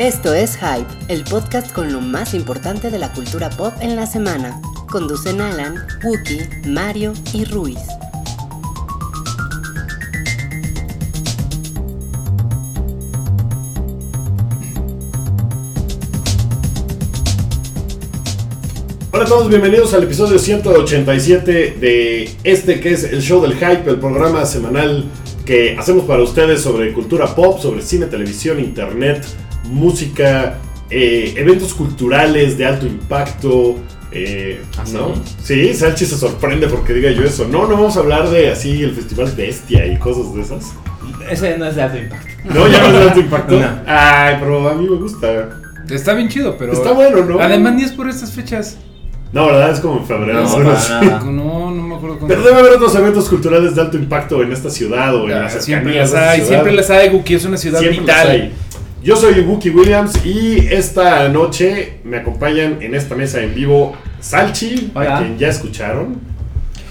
Esto es Hype, el podcast con lo más importante de la cultura pop en la semana. Conducen Alan, Wookie, Mario y Ruiz. Hola a todos, bienvenidos al episodio 187 de este que es el show del hype, el programa semanal que hacemos para ustedes sobre cultura pop, sobre cine, televisión, internet, música, eh, eventos culturales de alto impacto. eh, ¿Ah, sí? ¿No? Sí, Salchi se sorprende porque diga yo eso. No, no vamos a hablar de así el Festival Bestia y cosas de esas. Ese no es de alto impacto. No, ya no es de alto impacto. No. Ay, pero a mí me gusta. Está bien chido, pero. Está bueno, ¿no? Además, ni es por estas fechas. No, verdad, es como en febrero. No. No, no me acuerdo. Pero debe haber otros eventos culturales de alto impacto en esta ciudad o en Ah, las siempre cercanías las de esta hay, ciudad. siempre las hay, Guki. Es una ciudad Siempre vital. Yo soy Wookie Williams y esta noche me acompañan en esta mesa en vivo Salchi, Hola. a quien ya escucharon.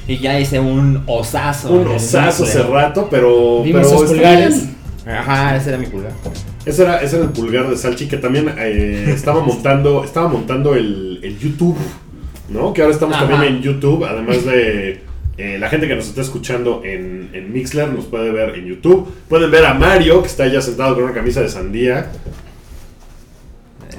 Y ya hice un osazo. Un osazo hace rato, pero. Vimos pero sus pulgares. bien. Ajá, ese era mi pulgar. Ese era, ese era el pulgar de Salchi que también eh, estaba montando, estaba montando el, el YouTube, ¿no? Que ahora estamos Ajá. también en YouTube, además de eh, la gente que nos está escuchando en, en Mixler nos puede ver en YouTube. Pueden ver a Mario, que está ya sentado con una camisa de sandía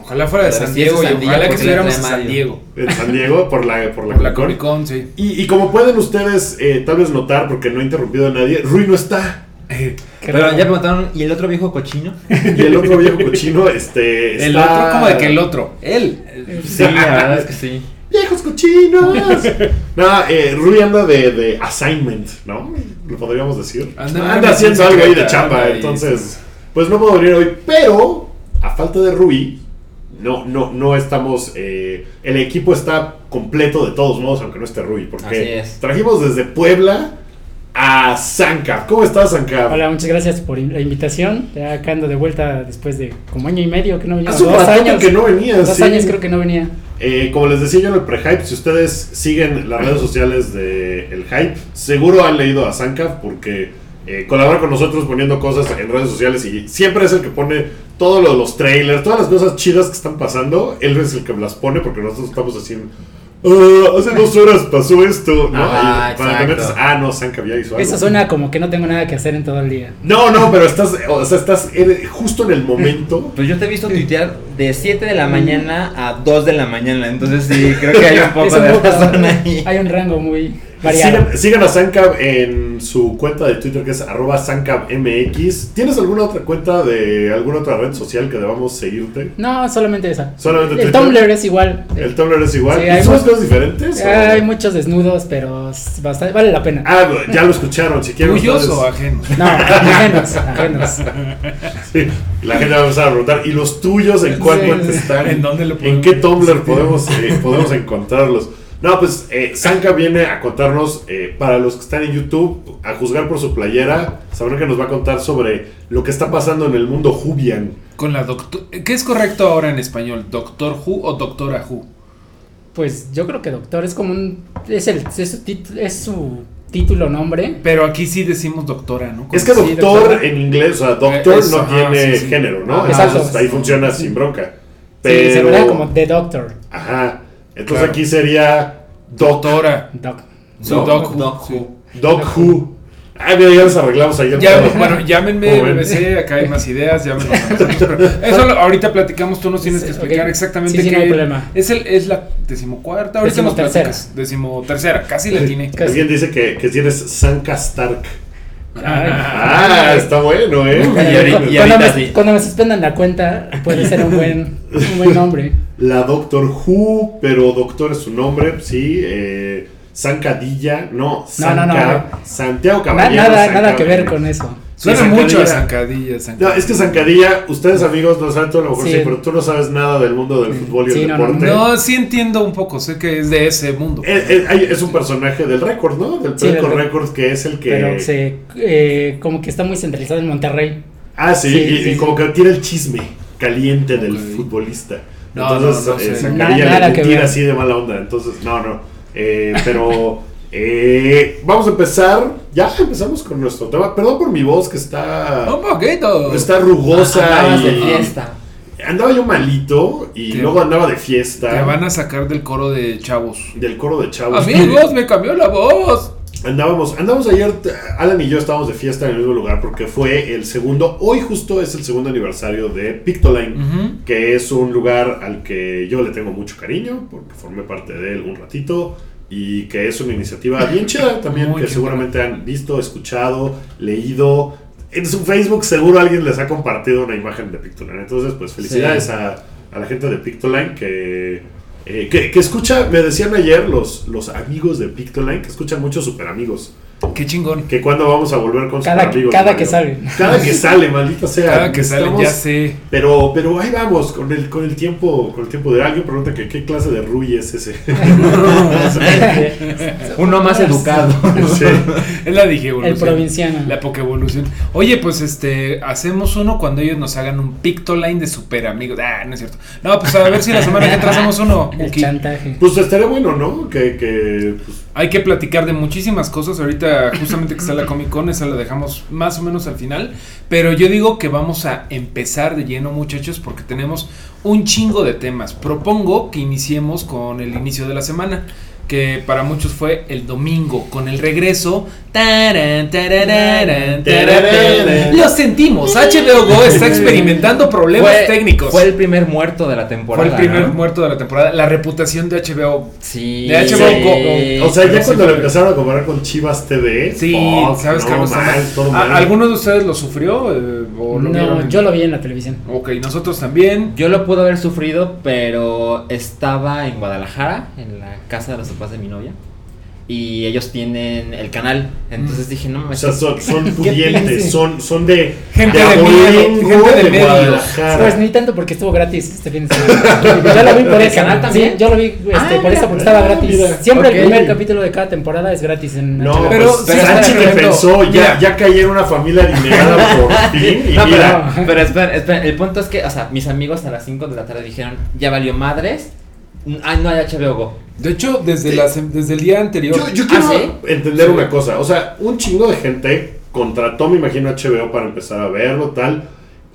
Ojalá fuera de San Diego y San Diego, ojalá que estuviéramos en San. Diego. en San Diego por la, por la, Por la Comic Con. Sí. Y, y como pueden ustedes eh, tal vez notar, porque no he interrumpido a nadie, Rui no está. Eh, Pero ya preguntaron, ¿y el otro viejo cochino? Y el otro viejo cochino, este. El está- otro, como de que el otro. Él. Sí, la verdad es que sí. ¡Viejos cochinos! no, eh, Rui anda de, de assignment, ¿no? Lo podríamos decir. Anda- Anda, haciendo algo ahí de ahí, entonces. Pues no puedo venir hoy, pero a falta de Rui, no, no, no estamos. eh, el equipo está completo de todos modos, aunque no esté Rui, porque Así es. trajimos desde Puebla a Sancap. ¿Cómo estás, Sancap? Hola, muchas gracias por la invitación. Ya acá ando de vuelta después de como año y medio que no venía. Hace un dos años. que no venías. Dos sí. años creo que no venía. Eh, como les decía yo en el pre-hype, si ustedes siguen las redes sociales de El Hype, seguro han leído a Sanka porque eh, colabora con nosotros poniendo cosas en redes sociales y siempre es el que pone todo lo de los trailers, todas las cosas chidas que están pasando, él es el que las pone porque nosotros estamos haciendo... "Ah, hace dos horas pasó esto, ¿no? Ajá, exacto. metes, ah, no, Sanka ya hizo algo. Eso suena como que no tengo nada que hacer en todo el día. No, no, pero estás, o sea, estás justo en el momento. Pues yo te he visto tuitear de 7 de la mañana a 2 de la mañana. Entonces sí, creo que hay un poco Es un de poco- razón ahí. hay un rango muy. Sigan, sigan a Sancab en su cuenta de Twitter que es arroba SancabMX. ¿Tienes alguna otra cuenta de alguna otra red social que debamos seguirte? No, solamente esa. Solamente el Twitter. Tumblr es igual. ¿El Tumblr es igual? Sí, ¿Y hay ¿Son mu- cosas diferentes? o- Hay muchos desnudos, pero bastante, vale la pena. Ah, ya lo escucharon. Si quieren ¿Tuyos o ajenos? No, ajenos, ajenos. Sí, la gente va a empezar a preguntar. ¿Y los tuyos en cuál Sí, cuenta sí. están? ¿En dónde lo ¿En podemos qué Tumblr podemos, eh, podemos encontrarlos? No, pues eh, Sanka viene a contarnos, eh, para los que están en YouTube, a juzgar por su playera, sabrán que nos va a contar sobre lo que está pasando en el mundo Jubian. Con la doctor. ¿Qué es correcto ahora en español? ¿Doctor Who o Doctora Who? Pues yo creo que doctor es como un. Es, el, es, su, tit- es su título, nombre. Pero aquí sí decimos doctora, ¿no? Es que Sí, doctor doctor. en inglés, o sea, doctor Eh, eso, no ajá, tiene sí, sí. género, ¿no? Ajá. Entonces Exacto. ahí funciona Sí. sin bronca. Sí, se Pero, llama como The Doctor. ajá, entonces Claro. aquí sería Doc, Doctora. Doc. Sí, Doc- Doc, Who, Doc sí. Who. Doc Who. Ah, mira, ya nos arreglamos ahí. Ya, bueno, llámenme. BBC, acá hay más ideas, llámenme. Eso lo- ahorita platicamos, tú nos tienes que explicar exactamente Sí, sí, qué no hay problema. es el es la decimocuarta, ahorita nos Decimotercera. platicas. Decimotercera, casi la tiene. Casi. Alguien dice que, que tienes Sanka Stark. Ay. Ah, está bueno, ¿eh? Y ahorita- y cuando, ahorita me, sí. cuando me suspendan la cuenta, puede ser un buen, un buen nombre. La Doctor Who, pero Doctor es su nombre, sí. Eh, Zancadilla, no, No, no, no, Zanca- Santiago Caballero. nada, Zanca- nada que ver con eso. Suena Sí, mucho a zancadilla. zancadilla, No, es que Zancadilla, ustedes amigos no saben, tú a lo mejor sí, Sí. pero tú no sabes nada del mundo del fútbol y Sí, el no, no, deporte. No, sí entiendo un poco, sé que es de ese mundo. Eh, eh, es un personaje del récord, ¿no? Del del Records, que es el que. Pero se, eh, como que está muy centralizado en Monterrey. Ah, sí, Sí, y, sí, y sí. como que tira el chisme caliente del futbolista. No, Entonces, no, no eh, sé. Zancadilla Na- nada le que tira ver. así de mala onda. Entonces, no, no. Eh, pero eh, vamos a empezar. Ya empezamos con nuestro tema. Perdón por mi voz que está. Un poquito. Está rugosa Andabas y. de fiesta. andaba yo malito y Te- luego andaba de fiesta. Te van a sacar del coro de chavos. Del coro de chavos. Amigos, me cambió la voz. Andábamos, andamos ayer, Alan y yo estábamos de fiesta en el mismo lugar porque fue el segundo, hoy justo es el segundo aniversario de Pictoline, que es un lugar al que yo le tengo mucho cariño porque formé parte de él un ratito y que es una iniciativa bien chida también Muy que seguramente han visto, escuchado, leído. En su Facebook seguro alguien les ha compartido una imagen de Pictoline. Entonces, pues felicidades Sí. a, a la gente de Pictoline que... eh, que, que escucha, me decían ayer los, los amigos de Pictoline que escuchan mucho Super Amigos. Qué chingón. Que cuando vamos a volver con Cada- Super Amigos. cada que sale. Cada que sale, maldita sea. Cada que sale, ya sé. Pero, pero ahí vamos, con el, con el tiempo, con el tiempo de alguien pregunta que qué clase de Rui es ese. Uno más educado. Sí. Es la dije El provinciano. La Pokevolución. Oye, pues este, hacemos uno cuando ellos nos hagan un Pictoline de super amigos. Ah, no es cierto. No, pues a ver si la semana que entra hacemos uno. El chantaje. Pues estaría bueno, ¿no? Que, que pues, Hay que platicar de muchísimas cosas. Ahorita, justamente que está la Comic Con, esa la dejamos más o menos al final. Pero yo digo que vamos a empezar de lleno, muchachos, porque tenemos un chingo de temas. Propongo que iniciemos con el inicio de la semana. Que para muchos fue el domingo, con el regreso. Taran, tarararán, tararán. Lo sentimos. HBO Go está experimentando problemas Fue- técnicos. Fue el primer muerto de la temporada. Fue el primer ¿no? muerto de la temporada. La reputación de HBO. Sí. De HBO Go. o sea, ya cuando sí lo empezaron a comparar con Chivas TV. Sí, fuck, sabes que no, algo está mal, mal. todo ¿A- mal. ¿Alguno de ustedes lo sufrió? eh, o lo vieron No, en- yo lo vi en la televisión. Ok, nosotros también. Yo lo pude haber sufrido, pero estaba en Guadalajara, en la casa de los papás de mi novia. Y ellos tienen el canal. Entonces dije, no O me sea, son, son ¿Qué pudientes, son, son de. Gente de de abolengo, medio, gente de de. Guadalajara. Pues ni tanto porque estuvo gratis este fin de semana. Yo lo vi por ¿El eso. canal también? Sí, yo lo vi este, Ah, por eso, porque estaba ah, gratis. mira. Siempre Ok. el primer capítulo de cada temporada es gratis en No. Pero pues, Sanchi espera, que pero- pensó, ya, ya caí en una familia adinerada por fin. Y No, mira, pero, pero espera, espera, el punto es que, o sea, mis amigos a las 5 de la tarde dijeron, ya valió madres, ay, no hay HBO Go. De hecho, desde, Sí. la sem- desde el día anterior. Yo, yo ¿Ah, quiero sí? entender Sí. una cosa. O sea, un chingo de gente contrató, me imagino, HBO para empezar a verlo, tal.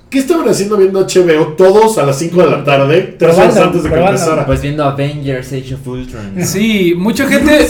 ¿Qué estaban haciendo viendo HBO todos a las 5 de la tarde, tres horas antes de que probando. empezara? Pues viendo Avengers Age of Ultron. Sí, mucha gente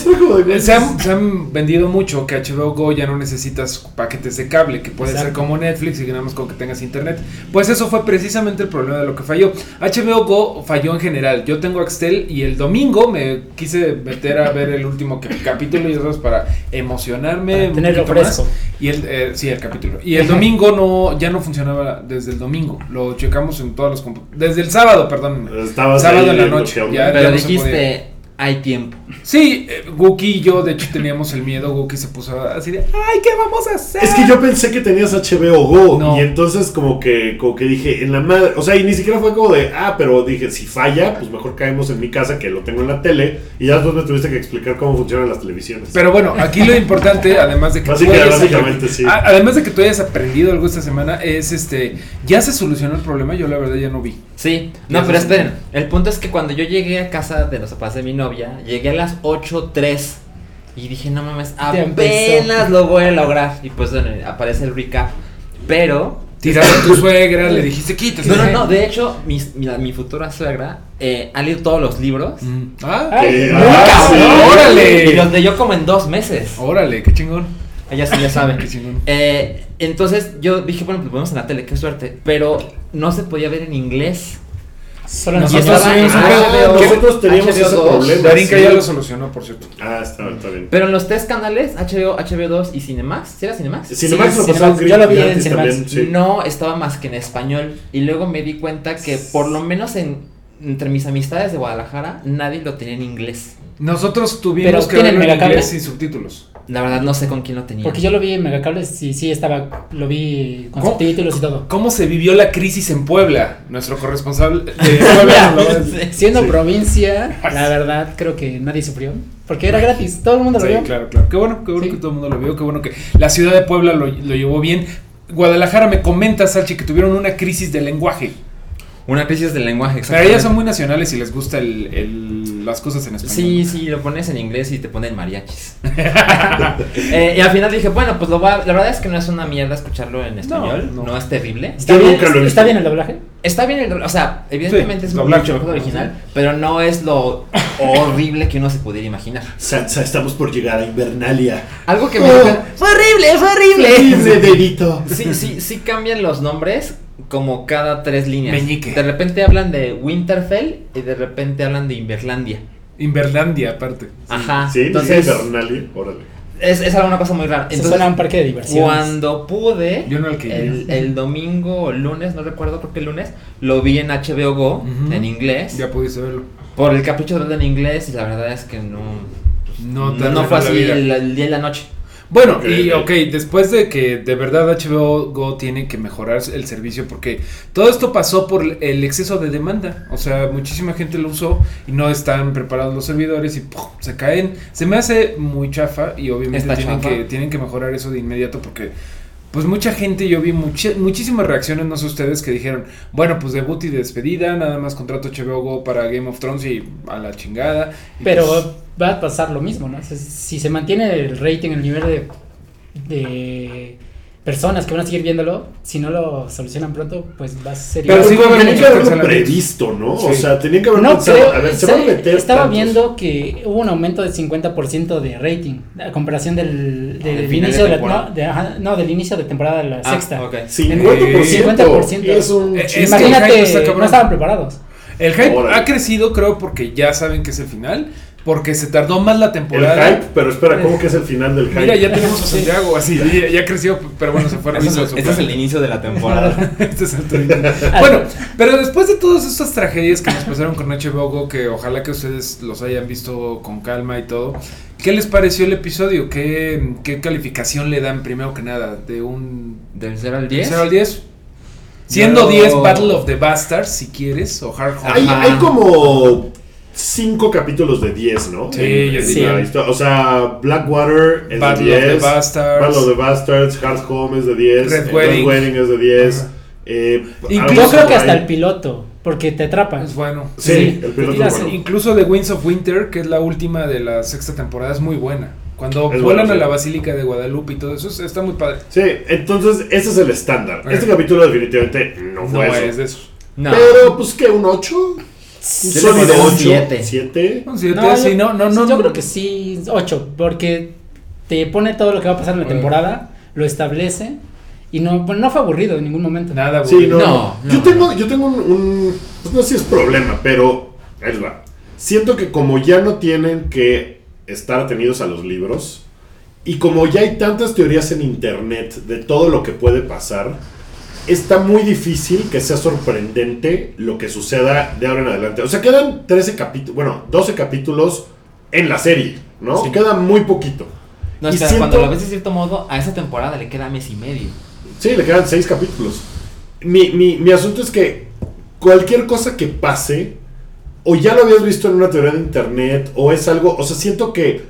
se han, se han vendido mucho que HBO Go ya no necesitas paquetes de cable, que puede ser como Netflix y que nada más con que tengas internet. Pues eso fue precisamente el problema de lo que falló. HBO Go falló en general. Yo tengo Axtel y el domingo me quise meter a ver el último capítulo y eso para emocionarme. Para un tenerlo poquito más. fresco. Y el, eh, sí, el capítulo. Y el domingo no, ya no funcionaba desde el domingo. Lo checamos en todas las Desde el sábado, perdón. Estabas Sábado ahí en la noche, ya- Pero no se dijiste, hay tiempo. Sí, eh, y yo, de hecho, teníamos el miedo. Wookie se puso así de, ay, ¿qué vamos a hacer? Es que yo pensé que tenías HBO Go No. y entonces como que como que dije en la madre, o sea, y ni siquiera fue como de, ah, pero dije, si falla, pues mejor caemos en mi casa que lo tengo en la tele y ya después me tuviste que explicar cómo funcionan las televisiones. Pero bueno, aquí lo importante, además de que tú hayas básicamente, sí. además de que tú hayas aprendido algo esta semana, es este, ya se solucionó el problema, yo la verdad ya no vi. Sí, no, pero esperen. El punto es que cuando yo llegué a casa de los papás de mi novia, llegué a las 8.03 y dije, no mames, apenas lo voy a lograr. Y pues bueno, aparece el recap. Pero. Tiraron a tu suegra, le dijiste, quítate. No, no, no, de hecho, mi, mi, mi futura suegra eh, ha leído todos los libros. Mm. Ah, sí. órale. Y los leyó como en dos meses. órale, qué chingón. Ella sí ya sabe. Qué chingón. Eh, entonces yo dije, bueno, pues vemos en la tele, qué suerte. Pero no se podía ver en inglés. Solo Y Nosotros nosotros. estaba en sí, Ah, HBO, nosotros teníamos HBO ese 2. problema. Darinka sí. ya lo solucionó, por cierto. Ah, está, está bien. Pero en los tres canales, HBO, HBO2 y Cinemax, ¿sí era Cinemax? Cinemax Sí, lo Cinemax, pasaron yo lo vi en Cinemax. también, sí. No estaba más que en español. Y luego me di cuenta que por lo menos en, entre mis amistades de Guadalajara, nadie lo tenía en inglés. Nosotros tuvimos Pero que ¿tienen verlo en inglés sin subtítulos. La verdad no sé con quién lo tenía. Porque yo lo vi en Megacables y sí estaba, lo vi con ¿Cómo? subtítulos y todo. ¿Cómo se vivió la crisis en Puebla? Nuestro corresponsal de Puebla. Siendo Sí. provincia, la verdad creo que nadie sufrió. Porque era gratis, todo el mundo lo Sí, vio. claro, claro. Qué bueno, qué bueno Sí. que todo el mundo lo vio, qué bueno que la ciudad de Puebla lo, lo llevó bien. Guadalajara me comenta, Salchi, que tuvieron una crisis de lenguaje. Una crisis del lenguaje, Pero ellas son muy nacionales y les gusta el, el- las cosas en español. Sí, sí, lo pones en inglés y te ponen mariachis. Eh, y al final dije, bueno, pues lo voy a- la verdad es que no es una mierda escucharlo en español, no. no, es terrible. ¿Está, bien, ¿Está bien el doblaje? Está bien, el- o sea, evidentemente Sí, es doblaje, mucho mejor original, pero no es lo horrible que uno se pudiera imaginar. Sansa, estamos por llegar a Invernalia. Algo que me Oh. dijeron, fue horrible, fue horrible. Benito. Sí, sí, sí cambian los nombres como cada tres líneas. Meñique. De repente hablan de Winterfell y de repente hablan de Inverlandia. Inverlandia, aparte. Ajá. Sí, entonces entonces Invernalia. Órale. Es, es alguna cosa muy rara. Eso Entonces, suena a un parque de diversiones. cuando pude, Yo no el que el, el domingo o lunes, no recuerdo, creo que el lunes, lo vi en HBO Go, en inglés, Ya pudiste verlo. por el capricho de verlo en inglés y la verdad es que no... No, no, fue así el, el día y la noche. Bueno, y ok. ok, después de que de verdad HBO Go tiene que mejorar el servicio porque todo esto pasó por el exceso de demanda. O sea, muchísima gente lo usó y no están preparados los servidores y ¡pum! se caen. Se me hace muy chafa y obviamente tienen chafa. que, tienen que mejorar eso de inmediato porque pues mucha gente, yo vi muchi- muchísimas reacciones, no sé ustedes, que dijeron, bueno, pues debut y despedida, nada más contrato HBO Go para Game of Thrones y a la chingada. Y Pero pues, va a pasar lo mismo, ¿no? Si se mantiene el rating, el nivel de, de personas que van a seguir viéndolo, si no lo solucionan pronto, pues va a ser Pero sí tenían que haberlo previsto, ¿no? O sea, tenían que haber No pensado, creo, a ver, se van a meter estaba tantos. viendo que hubo un aumento del 50% de rating a comparación del, del Al final inicio de de, la, no, de- ajá, no, del inicio de temporada de la Ah, sexta. ok. 50%. 50%. Y es un Eh, es Imagínate, no estaban preparados. El hype ha crecido, creo, porque ya saben que es el final. Porque se tardó más la el temporada. hype, pero espera, ¿cómo que es el final del hype? Mira, ya tenemos a. Santiago, así, ya, ya creció, pero bueno, se fue Este el, este es el inicio de la temporada. Este es el. Bueno, pero después de todas estas tragedias que nos pasaron con HBO Go, que ojalá que ustedes los hayan visto con calma y todo, ¿qué les pareció el episodio? ¿Qué, qué calificación le dan primero que nada? ¿De un Del 0 al 10. 0 al 10? Siendo Yo- 10 Battle of the Bastards, si quieres, o Hard Home. Hay, hay como 5 capítulos de 10, ¿no? Sí, En- yo en diría. la historia. O sea, Blackwater es Battle de of the 10. Bastards. Battle of the Bastards, Hard Home es de 10. Red Wedding. es de 10. Ajá. Eh, Yo creo que hasta el piloto, porque te atrapa. Es bueno. Sí, Sí. el piloto es bueno. Incluso The Winds of Winter, que es la última de la sexta temporada, es muy buena. Cuando Es vuelan a la Basílica de Guadalupe y todo eso, es- está muy padre. Sí, entonces ese es el estándar. Este capítulo definitivamente no No fue eso. es de eso. No. Pero, pues, ¿qué? ¿Un 8? Un Yo sólido pondría un 8. siete. 7. Un siete, No, sí, yo, no, no, sí, no. yo creo que sí, 8, porque te pone todo lo que va a pasar en la Bueno. temporada, lo establece y no, bueno, no fue aburrido en ningún momento. Nada, Sí, aburrido. no. No, Yo tengo, yo tengo un, un- Pues no sé si es problema, pero. Ahí les va. Siento que como ya no tienen que estar atenidos a los libros. Y como ya hay tantas teorías en internet de todo lo que puede pasar. Está muy difícil que sea sorprendente lo que suceda de ahora en adelante. O sea, quedan 13 capítulos. Bueno, 12 capítulos en la serie, ¿no? Sí. Queda muy poquito. No, Y siento- cuando lo ves de cierto modo, a esa temporada le queda mes y medio. Sí, le quedan seis capítulos. Mi, mi, mi asunto es que cualquier cosa que pase, o ya lo habías visto en una teoría de internet, o es algo, o sea, siento que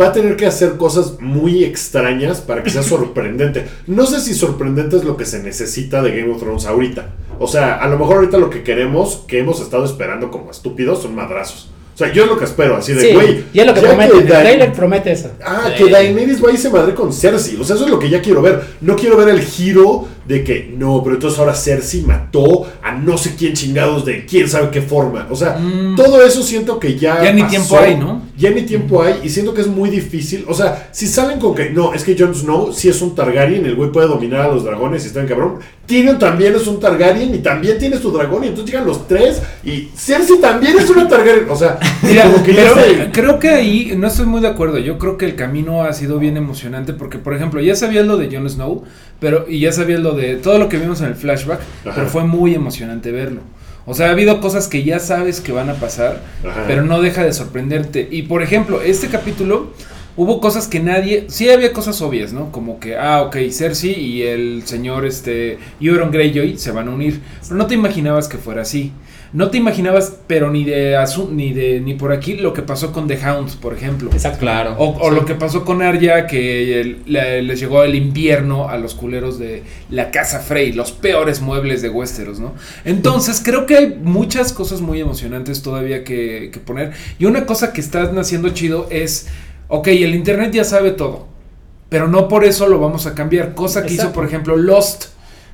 va a tener que hacer cosas muy extrañas para que sea sorprendente. No sé si sorprendente es lo que se necesita de Game of Thrones ahorita. O sea, a lo mejor ahorita lo que queremos, que hemos estado esperando como estúpidos, son madrazos. O sea, yo es lo que espero, así de, Sí, güey. y es lo que promete. El trailer promete eso. Ah, Sí. que Daenerys va y se madre con Cersei. O sea, eso es lo que ya quiero ver. No quiero ver el giro de que no, pero entonces ahora Cersei mató a no sé quién chingados de quién sabe qué forma. O sea, Mm. todo eso siento que ya. Ya ni pasó. tiempo hay, ¿no? Ya ni tiempo hay y siento que es muy difícil. O sea, si salen con que no, es que Jon Snow sí es un Targaryen, el güey puede dominar a los dragones y está en cabrón. Tyrion también es un Targaryen y también tiene su dragón y entonces llegan los tres y Cersei también es una Targaryen. O sea, Mira, como que ya se- creo que ahí no estoy muy de acuerdo. Yo creo que el camino ha sido bien emocionante porque, por ejemplo, ya sabías lo de Jon Snow, pero y ya sabías lo de todo lo que vimos en el flashback, Ajá. pero fue muy emocionante verlo. O sea, ha habido cosas que ya sabes que van a pasar, Ajá. pero no deja de sorprenderte. Y por ejemplo, este capítulo hubo cosas que nadie, sí había cosas obvias, ¿no? Como que, ah, ok, Cersei y el señor, este, Euron Greyjoy se van a unir, pero no te imaginabas que fuera así. No te imaginabas, pero ni de asu- ni de ni por aquí lo que pasó con The Hound, por ejemplo. Exacto. Claro. O, o lo que pasó con Arya, que el- les llegó el invierno a los culeros de la casa Frey, los peores muebles de Westeros, ¿no? Entonces, creo que hay muchas cosas muy emocionantes todavía que, que poner. Y una cosa que está haciendo chido es, ok, el Internet ya sabe todo, pero no por eso lo vamos a cambiar. Cosa que hizo, por ejemplo, Lost.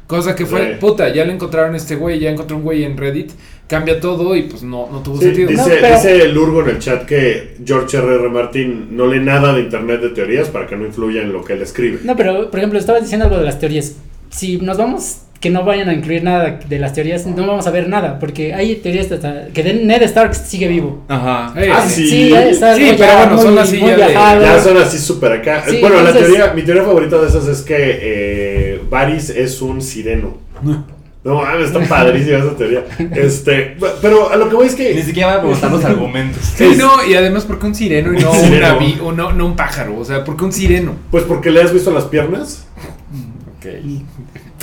Cosa que fue, Sí. puta, ya le encontraron a este güey, ya encontró un güey en Reddit, cambia todo y pues no, no tuvo Sí, sentido. dice, No, pero- dice Lurgo en el chat que George R.R. Martin no lee nada de internet de teorías para que no influya en lo que él escribe. No, pero por ejemplo, estabas diciendo algo de las teorías. Si nos vamos, que no vayan a incluir nada de las teorías, no vamos a ver nada, porque hay teorías hasta que de- Ned Stark sigue vivo. Ajá. Ah, sí. Sí, está Sí, algo pero bueno, son así muy ya de- viajado. Ya son así súper acá. Sí, bueno, la teoría, mi teoría favorita de esas es que eh, Varys es un sireno. No mames, está padrísima esa teoría. Este, pero a lo que voy es Ni que. siquiera voy a preguntar los argumentos. Sí, es- no, y además, ¿por qué un sireno y no, Un un, sireno. avi- o no, no un pájaro? O sea, ¿por qué un sireno? Pues porque le has visto las piernas. Ok.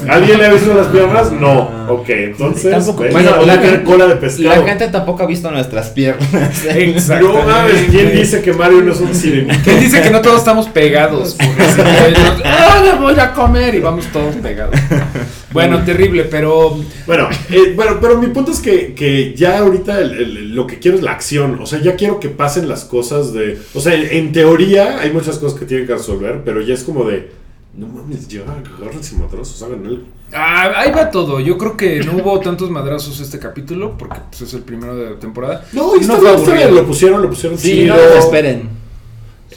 ¿Alguien le ha visto las piernas? No. Ah. Ok, entonces. Tampoco. Bueno, la gente- cola de pescado. La gente tampoco ha visto nuestras piernas. Exacto. No mames, ¿quién dice que Mario no es un sirenito? ¿Quién dice que no todos estamos pegados? Porque si no, ¡Ah, me voy a comer! Y vamos todos pegados. Bueno, terrible, pero. Bueno, eh, bueno, pero mi punto es que, que ya ahorita el- el- lo que quiero es la acción. O sea, ya quiero que pasen las cosas de. O sea, en, teoría hay muchas cosas que tienen que resolver, pero ya es como de. No mames, ya agárrense madrazos, hagan algo. Ah, ahí va todo. Yo creo que no hubo tantos madrazos este capítulo, porque pues, es el primero de la temporada. No, y está fue bien, está bien, aburrido. lo pusieron, lo pusieron Sí, chido. no esperen.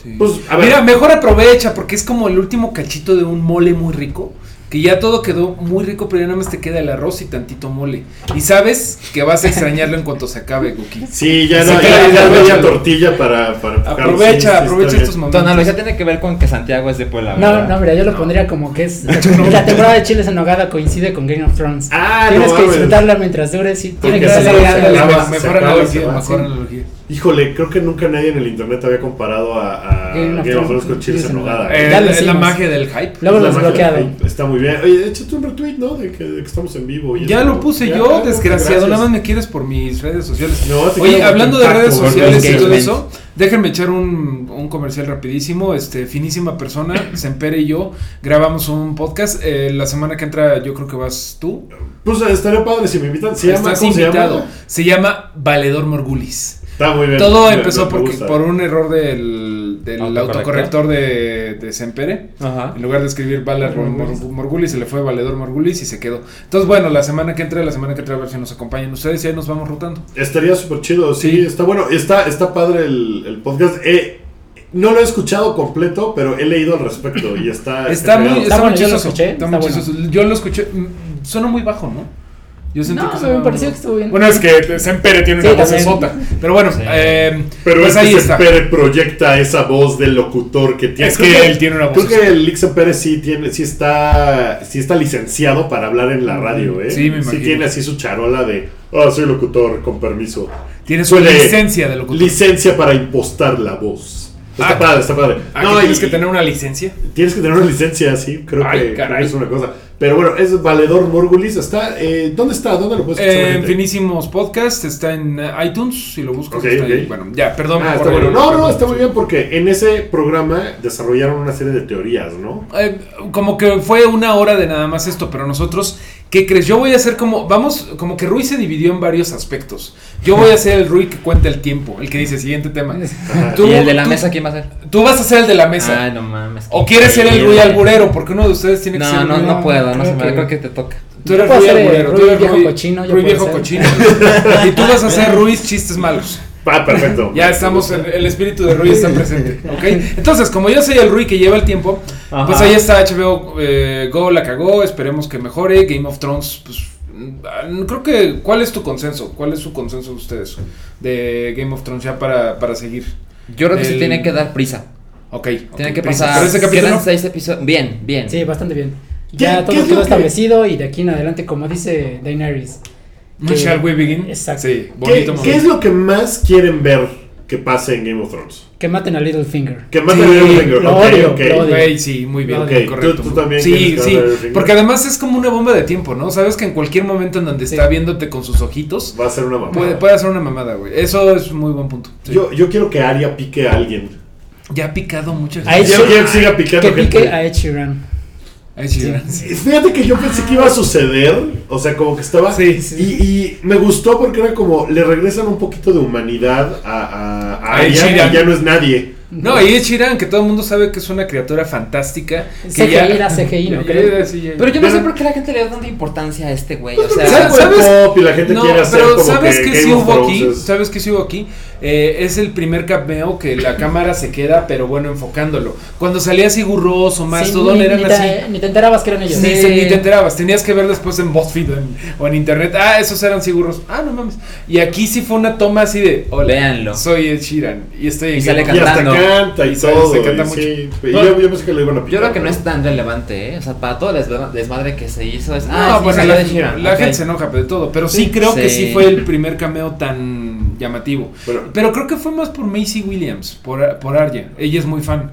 Sí. Pues, a ver. Mira, mejor aprovecha, porque es como el último cachito de un mole muy rico. Que ya todo quedó muy rico, pero ya nada más te queda el arroz y tantito mole. Y sabes que vas a extrañarlo en cuanto se acabe, Guki. Sí, ya no, ya, ya no había aprovechalo. tortilla para, para. Aprovecha, Sí, aprovecha estos Tu momentos. analogía tiene que ver con que Santiago es de Puebla. No, ¿verdad? no, mira, yo lo pondría como que es la temporada de Chiles en Nogada coincide con Game of Thrones. Ah, Tienes no que disfrutarla mientras dure, sí, tiene que ser mejor analogía, mejor analogía. Híjole, creo que nunca nadie en el internet había comparado a, a Game of Thrones Thrones con Chiles en Nogada. Eh, es la magia del hype. Luego los bloqueado. Está muy bien. Oye, échate un retweet, ¿no? De que, de que estamos en vivo. y Ya eso. lo puse Ya, yo, desgraciado. gracias. Nada más me quieres por mis redes sociales. No, te Oye, hablando de redes sociales y todo eso, déjenme echar un, un comercial rapidísimo. Este, finísima persona, Sempere y yo grabamos un podcast. Eh, la semana que entra, yo creo que vas tú. Pues estaría padre si me invitan. ¿Se llama? Estás ¿Cómo se llama? Se llama Valedor Morgulis. Está muy bien. Todo Me- empezó me porque, por un error del, del Autocorrector. autocorrector de, de Sempere. Ajá. En lugar de escribir Valer Mor- Morgulis, se le fue Valedor Morgulis y se quedó. Entonces, bueno, la semana que entra, la semana que entra, a ver si nos acompañan ustedes y ahí nos vamos rotando. Estaría súper chido, sí, Sí. está bueno. Está, está padre el, el podcast. Eh, no lo he escuchado completo, pero he leído al respecto y está. Está muy, pegado. está muy bueno, yo lo chistoso. escuché, está está muy bueno. chistoso. Yo lo escuché. mm, Suena muy bajo, ¿no? Yo sentí No, que me sonaba pareció que estuvo bien. Bueno, es que Sempere tiene Sí, una voz sota. Pero bueno, Sí. eh, Pero pues es ahí que está. Sempere proyecta esa voz del locutor que tiene. Es Creo que él tiene una voz Creo que el Lick Sempere sí tiene, sí está, sí está licenciado para hablar en la radio, ¿eh? Sí, me imagino. tiene así su charola de, ah, soy locutor, con permiso. Tiene su licencia de locutor. Licencia para impostar la voz. Está Ah, padre, está padre. Ah, No, que y- tienes que tener una licencia. Tienes que tener una licencia, sí, creo, Ay, que, creo caray. que es una cosa. Pero bueno, es Valedor Morgulis, está, eh, ¿dónde está? ¿Dónde lo puedes escuchar? Eh, gente? Finísimos Podcast está en eh, iTunes. Si lo buscas, Ok, está ahí. ok. Bueno, ya, perdón. Ah, por está bueno. No, no, está muy bien porque en ese programa desarrollaron una serie de teorías, ¿no? Eh, como que fue una hora de nada más esto, pero nosotros, ¿qué crees? Yo voy a hacer como, vamos, como que Rui se dividió en varios aspectos. Yo voy a ser el Rui que cuenta el tiempo, el que dice siguiente tema. Tú- ¿Y el de la tú- mesa quién va a ser? Tú vas a ser el de la mesa. Ay, no mames. o quieres ser el Rui alburero, porque uno de ustedes tiene que No, ser no, Rui. no puedo, no creo se me que- creo que te toca. Tú eres Rui alburero, tú Rui eres viejo Rui- cochino, yo Rui viejo ser. cochino. y tú vas a ser Ruiz chistes malos. Ah, perfecto. Ya estamos, en- el espíritu de Rui está presente, ¿ok? Entonces, como yo soy el Rui que lleva el tiempo, pues ahí está HBO eh, Go, la cagó, esperemos que mejore. Game of Thrones, pues mm, creo que, ¿cuál es tu consenso? ¿Cuál es su consenso de ustedes de Game of Thrones ya para, para seguir? Yo creo que se El- tiene que dar prisa. Ok. Tiene que prisa. pasar. Pero ese capítulo, Quedan seis episodios. Bien, bien. Sí, bastante bien. ¿Qué- Ya todo quedó que- establecido y de aquí en adelante, como dice Daenerys. Que- Shall we begin? Exacto. Sí, ¿Qué, bonito qué es lo que más quieren ver que pase en Game of Thrones? Que maten a Littlefinger. Que maten Sí, a Littlefinger. lo ok, odio, lo sí, muy bien, Ok, correcto. tú- tú también sí, quieres que sí, porque además es como una bomba de tiempo, ¿no? Sabes que en cualquier momento en donde Sí. está viéndote con sus ojitos, Va a ser una mamada. puede, puede hacer una mamada, güey. Eso es un muy buen punto. Sí. Yo, yo quiero que Arya pique a alguien. ya ha picado muchas Ahí Yo quiero que siga picando Que gente. pique a Ed Sheeran. Ahí sí, Sí. Fíjate que yo pensé que iba a suceder, o sea, como que estaba... Sí, Y, y me gustó porque era como, le regresan un poquito de humanidad a, a, a A Sheeran. que ya no es nadie. No, y Ed Sheeran, que todo el mundo sabe que es una criatura fantástica. Que CGI era CGI, ¿no? Ya Creo. era CGI. Pero yo no sé por qué la gente le da tanta importancia a este güey. O ¿Sabes? sea, ¿sabes? pop y la gente No, quiere hacer pero como ¿sabes que qué Game sí hubo aquí? es- ¿Sabes qué sí hubo aquí? Eh, es el primer cameo que la cámara se queda, pero bueno, enfocándolo. Cuando salía Sigur Rós o Sí, Mastodon ni, eran ni así. te, ni te enterabas que eran ellos. Ni, te enterabas, tenías que ver después en BuzzFeed o en, o en internet. Ah, esos eran Sigurros. Ah, no mames. Y aquí sí fue una toma así de: Hola, Véanlo. soy Ed Sheeran. Y estoy en Y sale Game Y hasta cantando. canta y, Y todo. se canta y mucho. sí, y No, yo, yo pensé que lo iban a yo creo que no es tan relevante, ¿eh? O sea, para todo el desma- desmadre que se hizo es. No, Ah, sí, bueno, la, de Sheeran. la gente se enoja de todo, pero sí, Sí. creo que Sí. sí fue el primer cameo tan llamativo. Bueno, Pero creo que fue más por Macy Williams, por, por Arya. Ella es muy fan.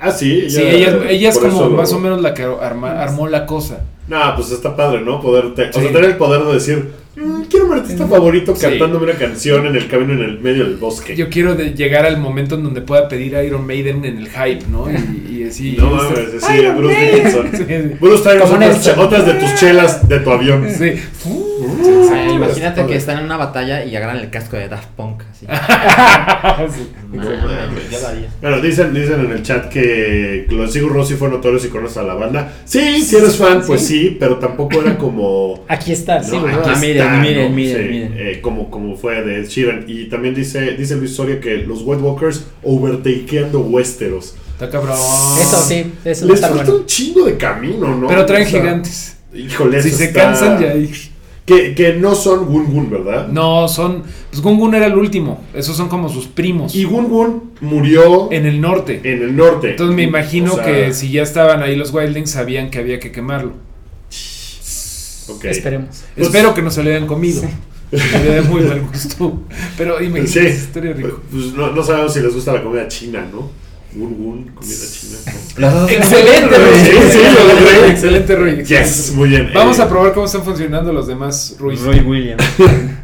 ah, sí. sí, ella, es- ella es como lo- más o menos la que arma- armó la cosa. No, pues está padre, ¿no? Poder te- Sí. O sea, tener el poder de decir, "Mm, quiero un artista favorito Sí. cantándome una canción en el camino en el medio del bosque. Yo quiero de- llegar al momento en donde pueda pedir a Iron Maiden en el hype, ¿no? Y, y así. no mames, sí, Bruce Dickinson. Bruce, Como otras, de tus chelas de tu avión. Sí. O imagínate que están en una batalla y agarran el casco de Daft Punk. Así. Sí. No, mames. yo lo haría. Bueno, dicen, dicen en el chat que lo de Sigur Rós sí fue notorio si conoces a la banda. Sí, si eres fan, pues sí, pero tampoco era como... Aquí está, sí, No, aquí Ah, miren, está, miren, ¿no? miren, Sí, miren. eh, como, como fue de Sheeran. Y también dice, dice Luis Soria que los White Walkers overtakeando Westeros. Está cabrón. Eso sí, eso Les está falta bueno. un chingo de camino, ¿no? Pero traen O sea, gigantes. Híjole, Si se está- cansan ya. ahí. Que, que no son Gun Gun, ¿verdad? No, son. Pues Gungun era el último. Esos son como sus primos. Y Gun Gun murió en, En el norte. el norte. Entonces me imagino O sea, que si ya estaban ahí los Wildlings sabían que había que quemarlo. ok. Esperemos. Pues- Espero que no se le hayan comido. Sería de muy mal gusto. Pero imagínate, Sí. estaría rico. Pues no, no sabemos si les gusta la comida china, ¿no? Gun Gun, comida china. Excelente, Sí, Rui. sí, lo logré. Excelente, Rui. Yes, muy bien. Vamos Eh, a probar cómo están funcionando los demás Ruiz. Roy Williams.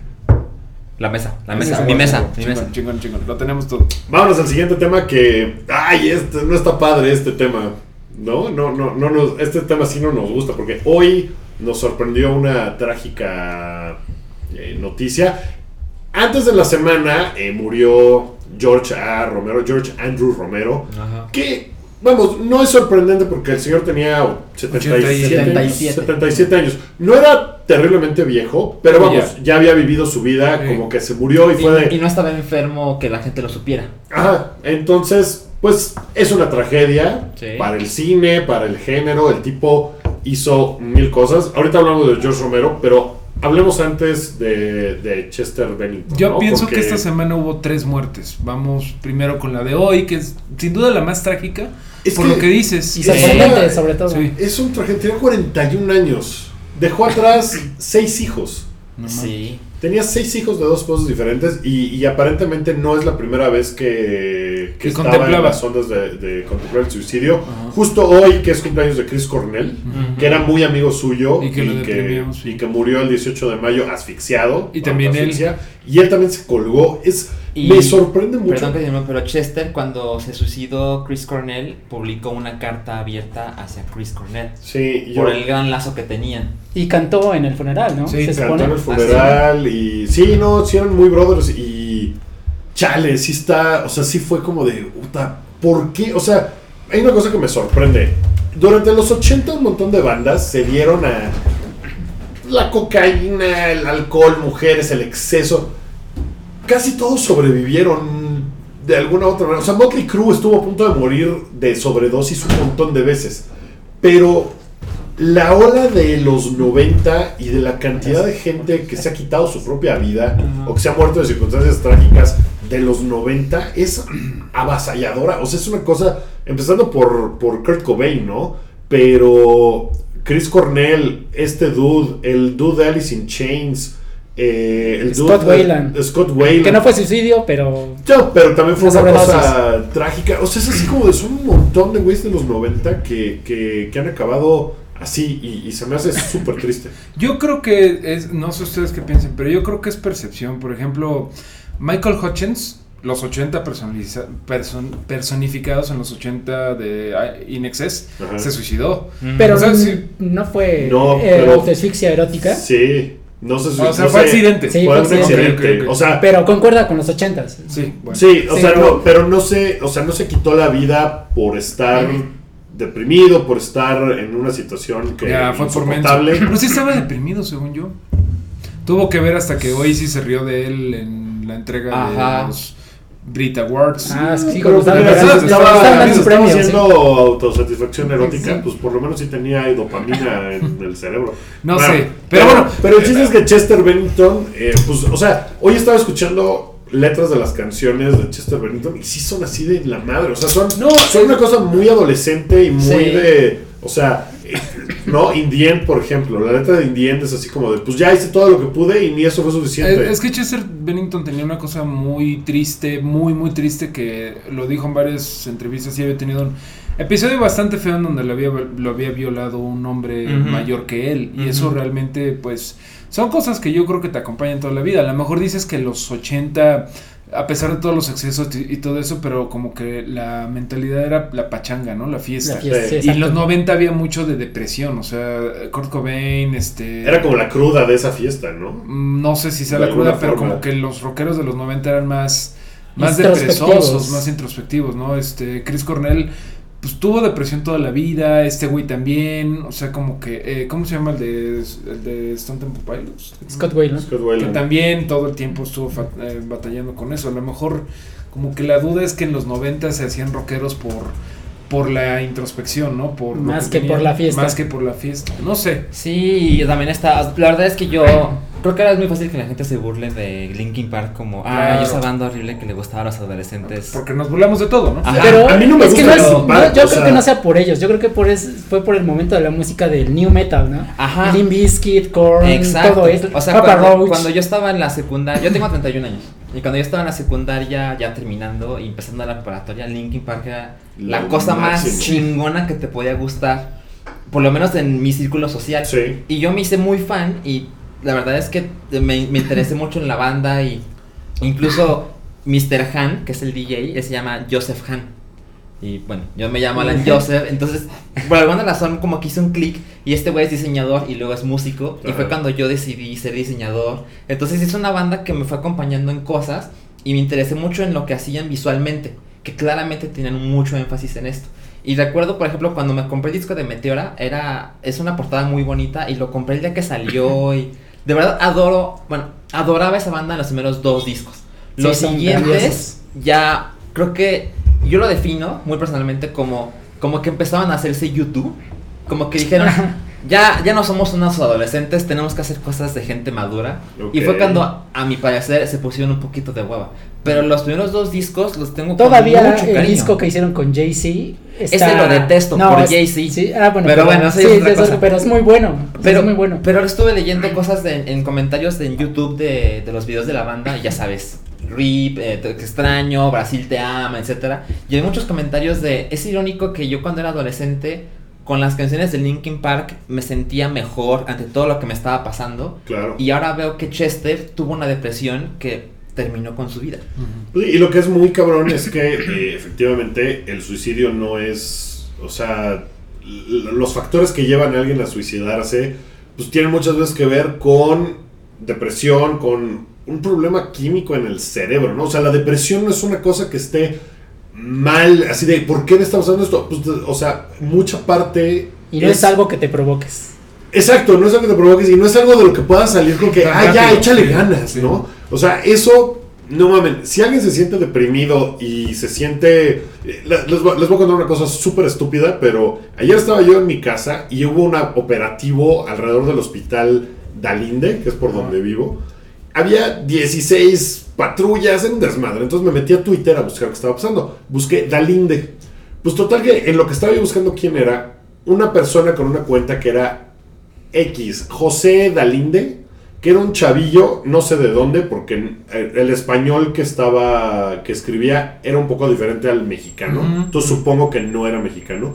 La mesa, la mesa, Sí, mi sí, mesa, mi mesa. chingón, chingón. Lo tenemos todo. Vámonos al siguiente tema que. Ay, este no está padre este tema. No, no, no, no nos, este tema sí no nos gusta porque hoy nos sorprendió una trágica eh, noticia. Antes de la semana eh, murió George A. Romero, George Andrew Romero, Ajá. que, vamos, no es sorprendente porque el señor tenía 77, 77. 77 años. No era terriblemente viejo, pero vamos, ya, había vivido su vida, Sí. como que se murió y fue de... Y, y no estaba enfermo que la gente lo supiera. Ajá, entonces, pues es una tragedia Sí. para el cine, para el género. El tipo hizo mil cosas. Ahorita hablamos de George Romero, pero hablemos antes de, de Chester Bennington. Yo ¿no? pienso Porque que esta semana hubo tres muertes. Vamos primero con la de hoy, que es sin duda la más trágica. Es por que- lo que dices. Y sorprendente, sobre todo. Sí. Es un tragedia, tenía 41 años. Dejó atrás seis hijos. No sí. Tenía seis hijos de dos esposos diferentes y, y aparentemente no es la primera vez que, que en contemplaba. las ondas de, de contemplar el suicidio. Justo hoy, que es cumpleaños de Chris Cornell, Ujú. que era muy amigo suyo Y que y que murió el 18 de mayo asfixiado. Y también él. Y él también se colgó. Es, Y- me sorprende mucho. Perdón que pero Chester cuando se suicidó Chris Cornell publicó una carta abierta hacia Chris Cornell Sí, yo por el gran lazo que tenían. Y cantó en el funeral, ¿no? Sí, Se cantó supone. en el funeral y sí, no, sí eran muy brothers y chale, sí está, o sea, sí fue como de, puta, ¿por qué? O sea, hay una cosa que me sorprende. Durante los 80 un montón de bandas se dieron a la cocaína, el alcohol, mujeres, el exceso. Casi todos sobrevivieron de alguna otra manera. O sea, Motley Crue estuvo a punto de morir de sobredosis un montón de veces. Pero la ola de los 90 y de la cantidad de gente que se ha quitado su propia vida o que se ha muerto de circunstancias trágicas de los 90 es avasalladora. O sea, es una cosa, empezando por, por Kurt Cobain, ¿no? Pero Chris Cornell, este dude, el dude de Alice in Chains, eh, el Scott dude de- Weiland. Scott Weiland. Que no fue suicidio, pero. No, pero también fue Una cosa trágica. O sea, es así como de son un montón de güeyes de los 90 que, que, que han acabado así y, y se me hace súper triste. Yo creo que es, no sé ustedes qué piensen, pero yo creo que es percepción. Por ejemplo, Michael Hutchins, los 80 personaliza- person- personificados en los 80 de ah, In Excess, Ajá. se suicidó. Pero O sea, sí. no fue No, eh, pero- autoasfixia erótica. Sí. No sé si. O sea, no fue sé, accidente. Sí, fue fue un accidente. O sea, Pero concuerda con los ochentas. Sí, bueno. Sí, o Sí, sea, pero- no, pero no se, o sea, no se quitó la vida por estar deprimido, por estar en una situación que Ya fue por insoportable. Pero sí estaba deprimido, según yo. Tuvo que ver hasta que hoy sí se rió de él en la entrega Ajá. de los Brit Awards. Ah, sí, cuando estaba, estaba- si estaba, estaba, estaba dando si su estaba premio. sí. haciendo autosatisfacción erótica, Sí. pues por lo menos sí tenía dopamina en el cerebro. No Bueno, sé, pero bueno. Pero el chiste es que Chester Bennington, eh, pues, o sea, hoy estaba escuchando letras de las canciones de Chester Bennington y sí son así de la madre, o sea, son, No, son una cosa muy adolescente y muy Sí. de, o sea, no, In the End, por ejemplo, la letra de In the End es así como de, pues ya hice todo lo que pude y ni eso fue suficiente. Es, es que Chester Bennington tenía una cosa muy triste, muy, muy triste, que lo dijo en varias entrevistas y había tenido un episodio bastante feo en donde lo había, lo había violado un hombre mayor que él. Y eso realmente, pues, son cosas que yo creo que te acompañan toda la vida. A lo mejor dices que los 80, a pesar de todos los excesos y, todo eso, pero como que la mentalidad era la pachanga, ¿no? La fiesta. La fiesta, sí, Sí. Y en los 90 había mucho de depresión, o sea, Kurt Cobain, este... Era como la cruda de esa fiesta, ¿no? Mm, No sé si sea De la cruda, pero como que los rockeros de los 90 eran más, más depresosos, más introspectivos, ¿no? Este, Chris Cornell, pues tuvo depresión toda la vida, este güey también, o sea, como que, eh, ¿cómo se llama el de, el de Stone Temple Pilots? Scott Wayland. Scott Que también todo el tiempo estuvo fa- eh, batallando con eso. A lo mejor, como que la duda es que en los 90 se hacían rockeros por, por la introspección, ¿no? Por Más que por tenían, la fiesta. Más que por la fiesta. No sé. Sí, también está. La verdad es que yo creo que ahora es muy fácil que la gente se burle de Linkin Park como, ah, Claro. esa banda horrible que le gustaba a los adolescentes. Porque nos burlamos de todo, ¿no? Ajá. Pero a mí no me es que gusta no es- Park, yo creo sea- que no sea por ellos, yo creo que por es, fue por el momento de la música del new metal, ¿no? Ajá. Limp Bizkit, Korn, Exacto. todo eso. O sea, Papa cuando, Roach. cuando yo estaba en la secundaria, yo tengo 31 años. Y cuando yo estaba en la secundaria, ya terminando y empezando la preparatoria, Linkin Park era la cosa más chingona que te podía gustar. Por lo menos en mi círculo social. Sí. Y yo me hice muy fan y la verdad es que me, me interesé mucho en la banda y incluso Mr. Han, que es el DJ, se llama Joseph Han. Y bueno, yo me llamo Alan Joseph, entonces por alguna razón como que hice un clic y este güey es diseñador y luego es músico y fue cuando yo decidí ser diseñador. Entonces es una banda que me fue acompañando en cosas y me interesé mucho en lo que hacían visualmente, que claramente tenían mucho énfasis en esto. Y recuerdo, por ejemplo, cuando me compré el disco de Meteora, era es una portada muy bonita y lo compré el día que salió y de verdad adoro, bueno, adoraba esa banda en los primeros dos discos. Sí, Los son siguientes ya creo que yo lo defino muy personalmente como como que empezaban a hacerse YouTube, como que dijeron, ya ya no somos unos adolescentes, tenemos que hacer cosas de gente madura. Y fue cuando a mi parecer se pusieron un poquito de hueva. Pero los primeros dos discos los tengo Todavía con mucho el cariño. disco que hicieron con Jay-Z está... Ese lo detesto por es- Jay-Z. Sí, ah, bueno, Pero bueno, sí, es otra eso- cosa. pero es muy bueno. Pero, es muy bueno. pero estuve leyendo cosas de- en comentarios de, en YouTube de, de los videos de la banda y ya sabes, RIP, eh, te extraño, Brasil te ama, etcétera. Y hay muchos comentarios de, es irónico que yo cuando era adolescente con las canciones de Linkin Park me sentía mejor ante todo lo que me estaba pasando Claro. y ahora veo que Chester tuvo una depresión que terminó con su vida. Y lo que es muy cabrón es que eh, efectivamente el suicidio no es, o sea, los factores que llevan a alguien a suicidarse, pues tienen muchas veces que ver con depresión, con un problema químico en el cerebro, ¿no? O sea, la depresión no es una cosa que esté mal, así de, ¿por qué me está pasando esto? Pues, o sea, mucha parte... Y no es, algo que te provoques. Exacto, no es algo que te provoques y no es algo de lo que puedas salir con que, ah, ya, échale ganas, Sí. ¿no? O sea, eso, no mames, si alguien se siente deprimido y se siente... eh, Les voy, les voy a contar una cosa súper estúpida, pero ayer estaba yo en mi casa y hubo un operativo alrededor del hospital Dalinde, que es por donde vivo. Había 16 patrullas en un desmadre, entonces me metí a Twitter a buscar qué estaba pasando. Busqué Dalinde. Pues total que en lo que estaba yo buscando quién era, una persona con una cuenta que era X, José Dalinde, que era un chavillo, no sé de dónde, porque el, español que estaba, que escribía era un poco diferente al mexicano, entonces supongo que no era mexicano,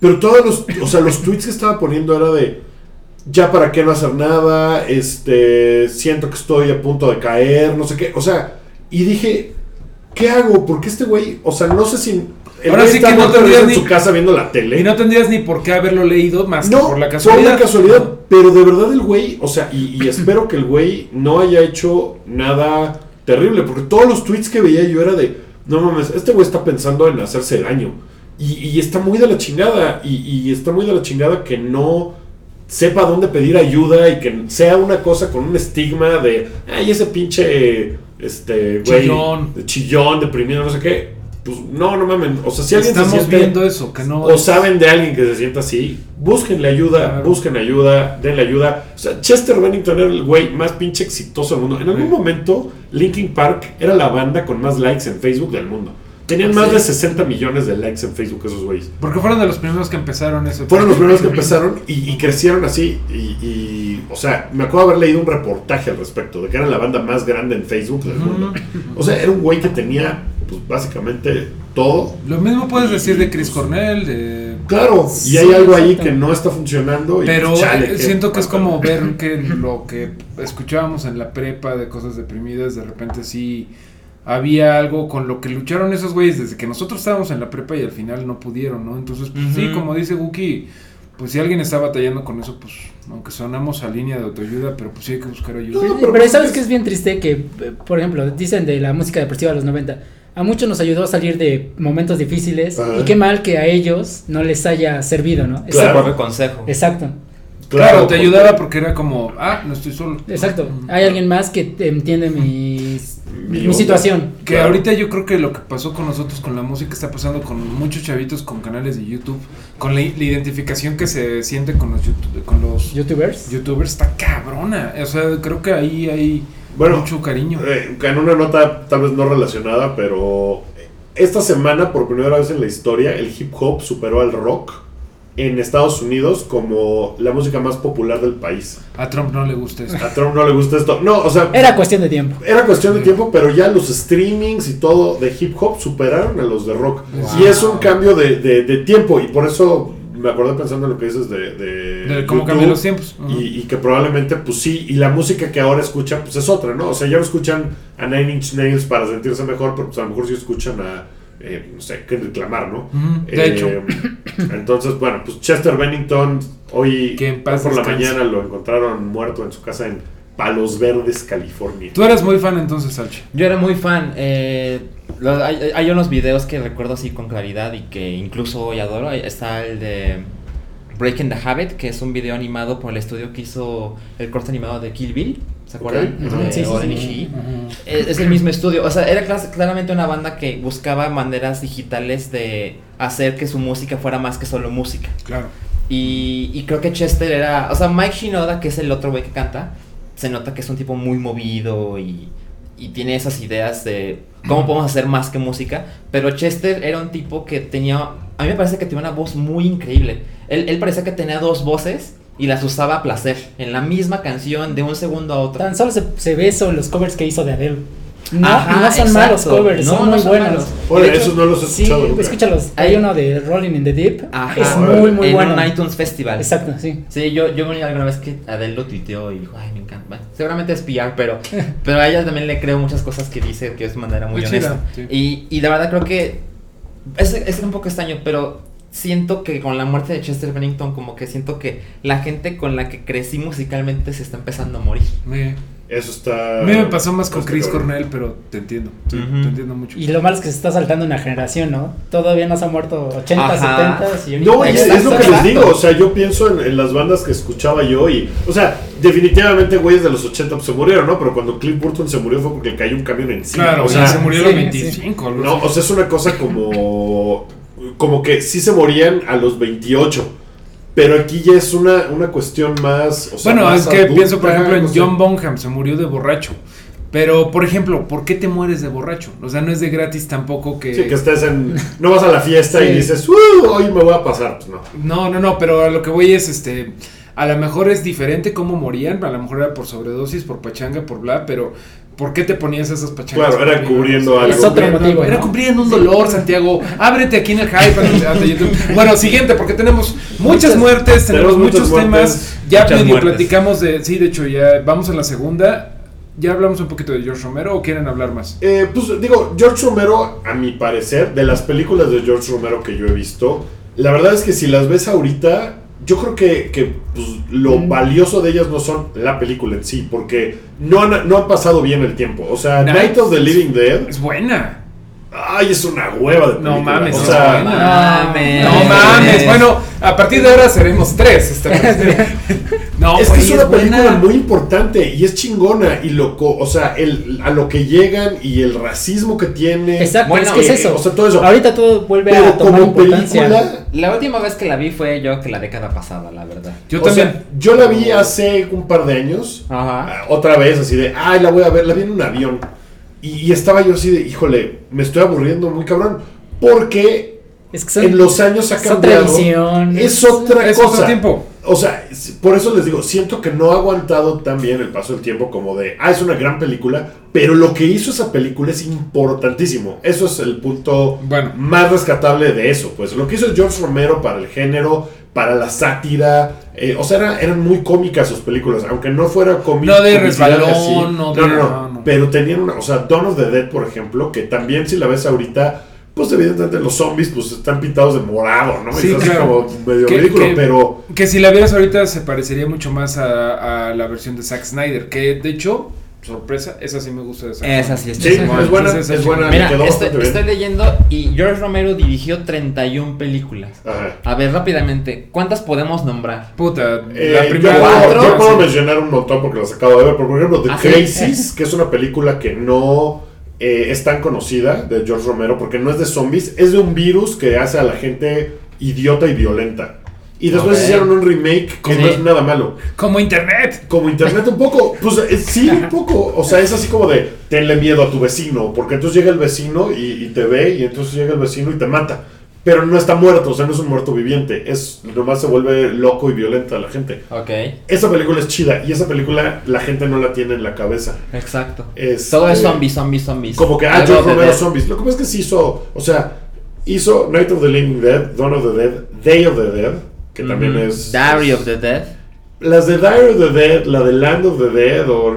pero todos los, o sea, los tweets que estaba poniendo era de, ya para qué no hacer nada, este, siento que estoy a punto de caer, no sé qué, o sea, y dije, ¿qué hago? Porque este güey, o sea, no sé si Ahora sí que no tendrías risa en ni- su casa viendo la tele. Y no tendrías ni por qué haberlo leído más que por la casualidad. una casualidad, pero de verdad el güey, o sea, y, y espero que el güey no haya hecho nada terrible, porque todos los tweets que veía yo era de, no mames, este güey está pensando en hacerse daño. Y, y está muy de la chingada, y, y está muy de la chingada que no sepa dónde pedir ayuda y que sea una cosa con un estigma de, ay, ese pinche, este, güey, Chillón. de chillón, deprimido, no sé qué. Pues no, no mames, o sea, si alguien se siente- viendo eso, que no. o saben de alguien que se sienta así, búsquenle ayuda, Claro. busquen ayuda, denle ayuda. O sea, Chester Bennington era el güey más pinche exitoso del mundo. En algún Sí. momento, Linkin Park era la banda con más likes en Facebook del mundo. Tenían ¿Ah, más de 60 millones de likes en Facebook esos güeyes. Porque fueron de los primeros que empezaron eso. Fueron los primeros que empezaron y, y crecieron así. Y, y, o sea, me acuerdo haber leído un reportaje al respecto de que era la banda más grande en Facebook del mundo. O sea, era un güey que tenía, pues básicamente todo. Lo mismo puedes decir de Chris Cornell, de. Claro, y hay algo ahí que no está funcionando. Y Pero pues, chale, eh, siento que es como ver que lo que escuchábamos en la prepa de cosas deprimidas, de repente sí había algo con lo que lucharon esos güeyes desde que nosotros estábamos en la prepa y al final no pudieron, ¿no? Entonces, pues sí, como dice Guki, pues si alguien está batallando con eso, pues aunque sonamos a línea de autoayuda, pero pues sí hay que buscar ayuda. No, Pero, pero pero pues sabes es- que es bien triste que, eh, por ejemplo, dicen de la música depresiva de los 90. A muchos nos ayudó a salir de momentos difíciles Ajá. y qué mal que a ellos no les haya servido, ¿no? Claro. Ese propio consejo. Exacto, Claro, te porque- ayudaba porque era como, ah, no estoy solo. exacto. Hay alguien más que te entiende mi, Mi mi onda. situación. Que Claro. ahorita yo creo que lo que pasó con nosotros con la música está pasando con muchos chavitos con canales de YouTube, con la, la identificación que se siente con los, YouTube- con los ¿Youtubers? youtubers está cabrona. O sea, creo que ahí hay Bueno, mucho cariño. Eh, en una nota tal vez no relacionada, pero esta semana, por primera vez en la historia, el hip hop superó al rock en Estados Unidos como la música más popular del país. A Trump no le gusta esto. A Trump no le gusta esto. No, o sea, Era cuestión de tiempo. Era cuestión de tiempo, pero ya los streamings y todo de hip hop superaron a los de rock. Wow. Y es un cambio de, de- de tiempo. Y por eso me acordé pensando en lo que dices de. de De cómo cambian los tiempos. Y, y que probablemente, pues sí, y la música que ahora escuchan, pues es otra, ¿no? O sea, ya no escuchan a Nine Inch Nails para sentirse mejor, pero pues a lo mejor sí escuchan a, eh, no sé, que reclamar, ¿no? De Eh, hecho, Entonces, bueno, pues Chester Bennington, hoy por la mañana lo encontraron muerto en su casa en Palos Verdes, California. tú eras muy fan entonces, Salchi. Yo era muy fan. eh, hay, hay unos videos que recuerdo así con claridad y que incluso hoy adoro. Está el de Breaking the Habit, que es un video animado por el estudio que hizo el corte animado de Kill Bill. ¿Se acuerdan? De Sí, sí, sí. Ishii. Es, es el mismo estudio. O sea, era claramente una banda que buscaba maneras digitales de hacer que su música fuera más que solo música. Claro. Y, y creo que Chester era. O sea, Mike Shinoda, que es el otro güey que canta, se nota que es un tipo muy movido y, y tiene esas ideas de cómo podemos hacer más que música. Pero Chester era un tipo que tenía. A mí me parece que tenía una voz muy increíble. Él, él parecía que tenía dos voces y las usaba a placer en la misma canción de un segundo a otro. Tan solo se, se ve eso en los covers que hizo de Adele. No, Ajá, no son exacto. malos covers, No, son no muy son buenos. Oye, hecho, esos no los he Sí, escuchado. escúchalos. Hay uno de Rolling in the Deep. Ajá. Es muy, muy en bueno. un iTunes Festival. Exacto, sí. Sí, yo, yo vi alguna vez que Adele lo tuiteó y dijo, ay, me encanta. Bueno, seguramente es PR, pero, pero a ella también le creo muchas cosas que dice que es de manera muy Muy honesta. chida, sí. Y, y la verdad creo que es, es un poco extraño, pero siento que con la muerte de Chester Bennington, como que siento que la gente con la que crecí musicalmente se está empezando a morir. Me- Eso está. a mí me pasó más con Chris cabrón. Cornell, pero te entiendo. sí. Te entiendo mucho. Y lo malo es que se está saltando una generación, ¿no? Todavía no se ha muerto 80, Ajá. 70 y No, y es, es lo que les digo, o sea, yo pienso en, en las bandas que escuchaba yo y, o sea, definitivamente güeyes de los 80 pues, se murieron, ¿no? Pero cuando Cliff Burton se murió fue porque le cayó un camión encima. Claro, o sea, se a sí, los sí. 25. algo no, o sea, es una cosa como, como que sí se morían a los 28, pero aquí ya es una, una cuestión más, o sea, Bueno, más es que adulta, pienso, por ejemplo, en. John Bonham, se murió de borracho. Pero, por ejemplo, ¿por qué te mueres de borracho? O sea, no es de gratis tampoco que... Sí, que estés en, no vas a la fiesta y dices, "Uh, hoy me voy a pasar, pues no. No, no, no, pero a lo que voy es, este, a lo mejor es diferente cómo morían, a lo mejor era por sobredosis, por pachanga, por bla, pero ¿por qué te ponías esas pachangas? Claro, era cubriendo algo. Es otro motivo, Era ¿no? cubriendo un dolor, Santiago. Ábrete aquí en el hype. Bueno, siguiente, porque tenemos muchas Muchas- muertes, tenemos tenemos muchos temas. Ya Muchas medio muertes. platicamos de. Sí, de hecho, ya vamos a la segunda. ya hablamos un poquito de George Romero o quieren hablar más. Eh, pues digo, George Romero, a mi parecer, de las películas de George Romero que yo he visto, la verdad es que si las ves ahorita, yo creo que, que, pues, lo Mm. valioso de ellas no son la película en sí, porque no han, no han pasado bien el tiempo. O sea, Night- Night of the Living Dead, Es buena. Ay, es una hueva de película. No mames, o es sea, buena. mames. No mames. Bueno, a partir de ahora seremos tres. esta no, es que es una película buena. muy importante y es chingona y lo, co- o sea, el, a lo que llegan y el racismo que tiene. Exacto, Bueno, es que es eh, eso. o sea, todo eso. Ahorita todo vuelve Pero a tomar como importancia. película, La última vez que la vi fue yo que la década pasada, la verdad. Yo o también. sea, yo la vi hace un par de años. Ajá. Ah, otra vez así de, ay, la voy a ver, la vi en un avión. Y, y estaba yo así de, híjole, me estoy aburriendo muy cabrón. Porque Es que son, en los años ha cambiado. Es otra es cosa. otro tiempo. O sea, por eso les digo, siento que no ha aguantado tan bien el paso del tiempo como de, ah, es una gran película, pero lo que hizo esa película es importantísimo. Eso es el punto Bueno. más rescatable de eso. Pues lo que hizo George Romero para el género, para la sátira, eh, o sea, era- eran muy cómicas sus películas, aunque no fuera cómica. No de resbalón, no de- no, no, no, no. Pero tenían una, o sea, Dawn of the Dead, por ejemplo, que también si la ves ahorita, pues evidentemente los zombies pues están pintados de morado, ¿no? Sí, es claro. como medio Que- ridículo, que- pero... Que si la vieras ahorita se parecería mucho más a, a la versión de Zack Snyder. Que de hecho, sorpresa, esa sí me gusta Zack Esa sí Sí, está es buena, es buena, Mira, estoy, leyendo y George Romero dirigió 31 películas. Ajá. A ver, rápidamente, ¿cuántas podemos nombrar? Puta, Eh, la yo, primera. cuatro. yo puedo Sí. mencionar un montón porque las acabo de ver, pero por ejemplo The ¿Ah, sí? Crazies, que es una película que no eh, es tan conocida de George Romero porque no es de zombies, es de un virus que hace a la gente idiota y violenta. Y después hicieron un remake que no es nada malo. Como internet. Como internet un poco, pues eh, sí, un poco. O sea, es así como de tenle miedo a tu vecino, porque entonces llega el vecino y, y te ve, y entonces llega el vecino y te mata. Pero no está muerto, o sea, no es un muerto viviente. Es nomás se vuelve loco y violenta la gente. Ok, Esa película es chida y esa película la gente no la tiene en la cabeza. exacto. Es, Todo es zombies, zombies, zombies. Como que, ah, de Romero. Zombies. Lo que pasa es que sí hizo, o sea, hizo Night of the Living Dead, Dawn of the Dead, Day of the Dead, que también es... Diary es- of the Dead. Las de Diary of the Dead, la de Land of the Dead, o...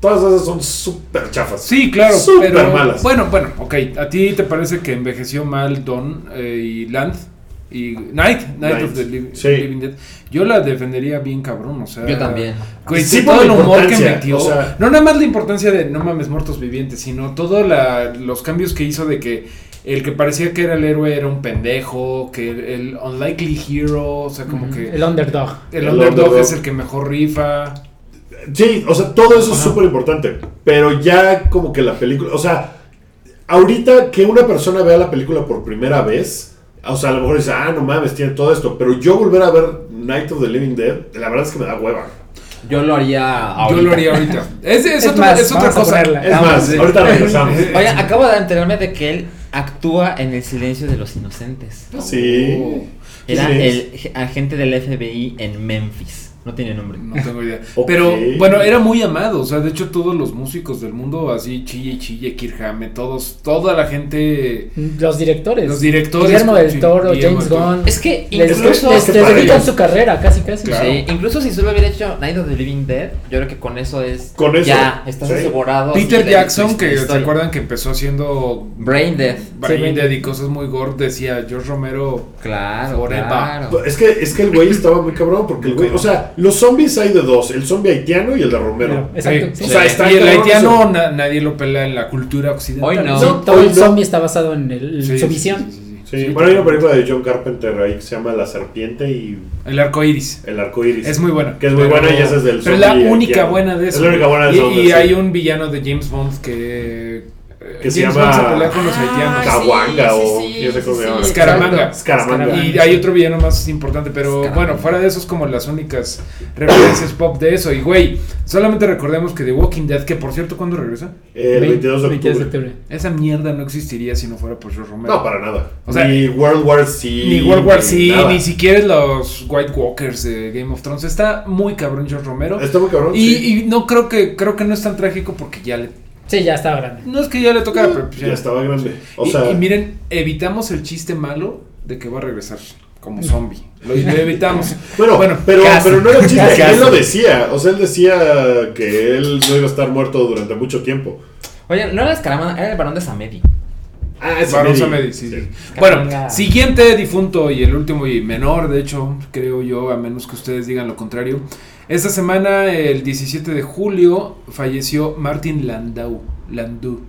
Todas esas son súper chafas. Sí, claro, Súper malas. bueno, bueno, ok. ¿A ti te parece que envejeció mal Don eh, y Land y Night, Night, Night, of the Liv- sí. Living Dead? Yo la defendería bien cabrón, o sea. Yo también. Sí, todo el humor que metió. o sea- no nada más la importancia de no mames muertos vivientes, sino todos los cambios que hizo de que el que parecía que era el héroe era un pendejo, que el, el unlikely hero, o sea, como que El underdog. el, el underdog, underdog. es el que mejor rifa. Sí, o sea, todo eso es súper importante. Pero ya como que la película, o sea, ahorita que una persona vea la película por primera vez, o sea, a lo mejor dice, ah, no mames, tiene todo esto. Pero yo volver a ver Night of the Living Dead, la verdad es que me da hueva. Yo lo haría ahorita. Yo lo haría ahorita. Es, es, Es otro- más, es otra cosa. Es más, sí. ahorita regresamos. Oye, acabo de enterarme de que él actúa en El silencio de los inocentes. Sí. Era el agente del FBI en Memphis. No tiene nombre. no tengo idea. Pero bueno, era muy amado. O sea, de hecho, todos los músicos del mundo, así, Chille Chille, Kirk Hammett, todos, toda la gente. Los directores. Los directores, Guillermo del Toro, Guillermo James. Gunn. Es que incluso. les- dedican su carrera, casi, casi. Claro. Sí, incluso si solo hubiera hecho Night of the Living Dead, yo creo que con eso es. Con eso, Ya, estás sí. asegurado. Peter Jackson, que se acuerdan que empezó haciendo Brain Dead. Brain Sí, Dead y cosas muy gore, decía George Romero. Claro, Forever. claro. Es que, es que el güey estaba muy cabrón, porque el güey, o sea, los zombies hay de dos, el zombie haitiano y el de Romero. Exacto. Sí. sí. O sea, está y el haitiano eso. nadie lo pelea en la cultura occidental. Hoy no. Todo hoy el no. zombie está basado en el- Sí, su sí, visión. sí, sí, sí. Sí, Sí, bueno, hay una película de John Carpenter ahí que se llama La Serpiente y El arco iris. el arco iris. Es muy buena. Que es muy Pero- buena y esa es del Pero es la única haitiano. buena de Es eso. la única buena de Y, eso, y sí. hay un villano de James Bond que. Eh, Que se llama- se pelea con los Ah, haitianos. sí, Caguanga sí, o sí, yo sé cómo se sí, llama. sí, Scaramanga. Y hay otro villano más importante, pero Scaramanga. bueno, fuera de eso es como las únicas referencias pop de eso. Y güey, solamente recordemos que The Walking Dead, que por cierto, ¿cuándo regresa? El 22 de 22 de octubre. Esa mierda no existiría si no fuera por George Romero. No, para nada. O sea, ni World War Z. Ni World War Z, ni siquiera los White Walkers de Game of Thrones. Está muy cabrón George Romero. Está muy cabrón. Y, sí. y no creo que creo que no es tan trágico porque ya le Sí, ya estaba grande. no es que ya le tocara, pero pues ya estaba grande. O y, sea, y miren, evitamos el chiste malo de que va a regresar. como zombie. Lo, evitamos. Bueno, Bueno, pero, casi. pero no era un chiste, Casi. él lo decía. O sea, él decía que él no iba a estar muerto durante mucho tiempo. Oye, no era Escaramanga, era el varón de Samedi. Ah, es Varón Samedi. Samedi, sí, Sí. sí. Bueno, siguiente difunto y el último y menor, de hecho, creo yo, a menos que ustedes digan lo contrario. Esta semana, el 17 de julio, falleció Martin Landau, Landau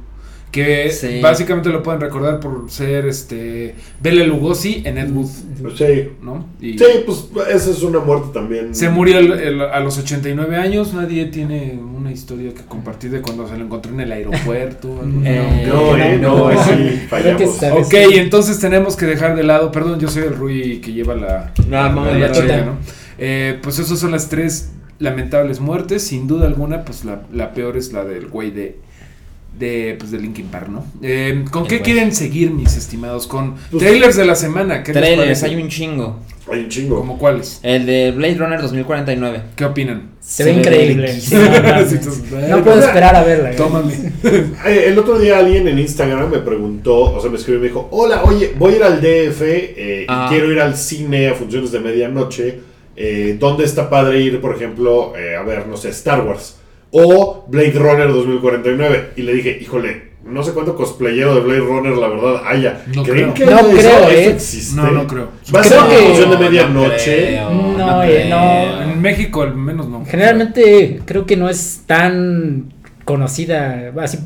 que Sí. básicamente lo pueden recordar por ser este Bela Lugosi en Ed Wood, Pues sí. ¿no? Y Sí, pues esa es una muerte también. se murió el- el- a los 89 años, nadie tiene una historia que compartir de cuando se lo encontró en el aeropuerto. algo- Eh, No, eh, no, No, ahí sí fallamos. Ok, entonces tenemos que dejar de lado, perdón, yo soy el Rui que lleva la, No, la a ver, chica. ¿no? Eh, pues esas son las tres lamentables muertes, sin duda alguna, pues la, la peor es la del güey de, de, pues de Linkin Park, ¿no? Eh, ¿Con El qué quieren seguir, mis estimados? Con Pues- trailers de la semana, ¿qué Trailers, hay un chingo. Hay un chingo. ¿Como cuáles? El de Blade Runner 2049. ¿Qué opinan? Se, ve Se ve increíble. no, puedo esperar a verla. güey. Tómame. Eh, El otro día alguien en Instagram me preguntó, o sea, me escribió y me dijo, hola, oye, voy a ir al DF eh, Ah. y quiero ir al cine a funciones de medianoche. Eh, ¿Dónde está padre ir, por ejemplo, eh, a ver, no sé, Star Wars? O Blade Runner 2049. Y le dije, híjole, no sé cuánto cosplayero de Blade Runner, la verdad, haya. No ¿Creen creo. que No eso- creo, eso eh. existe? No, no creo. Va a ser una que- función de No, no medianoche. creo, No, eh, no. En México al menos no. Generalmente creo que no es tan conocida. Así,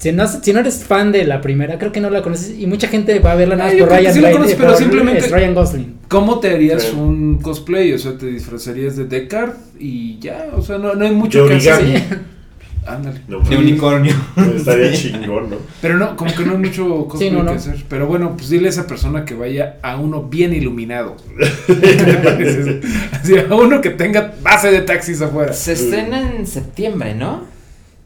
si, no, si no eres fan de la primera, creo que no la conoces. Y mucha gente va a verla nada Ah, más yo por Ryan, sí conoces, pero simplemente- es Ryan Gosling. ¿Cómo te harías Sí. un cosplay? O sea, te disfrazarías de Deckard y ya, o sea, no, no hay mucho De que hacer. Ándale. No, De pues, unicornio. Estaría chingón, ¿no? Pero no, como que no hay mucho cosplay Sí, no, no. que hacer. Pero bueno, pues dile a esa persona que vaya a uno bien iluminado. Así, a uno que tenga base de taxis afuera. Se estrena en septiembre, ¿no?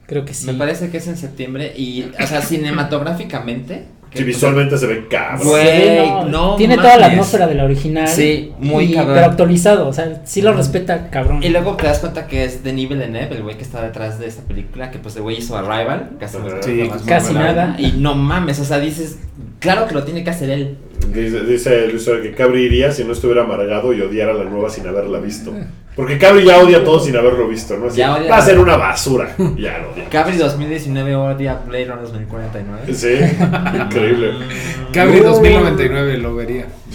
Creo que sí. Me parece que es en septiembre. Y, o sea, cinematográficamente. que- Sí, visualmente se ve cabrón. Güey, Sí, no Tiene toda la atmósfera de la original. Sí, muy y- cabrón. Pero actualizado. O sea, sí lo respeta, cabrón. Y luego te das cuenta que es Denis Villeneuve, el güey que está detrás de esta película, que pues el güey hizo Arrival, casi. Sí, casi nada. Y no mames, o sea, dices, claro que lo tiene que hacer él. Dice, dice Luis que Cabri iría si no estuviera amargado y odiara la nueva sin haberla visto. Porque Cabri ya odia todo sin haberlo visto, ¿no? Así, Ya odia- va a ser una basura. Ya lo odia. Cabri 2019 odia Blade Runner 2049. Sí, increíble. Cabri No. 2099 lo vería.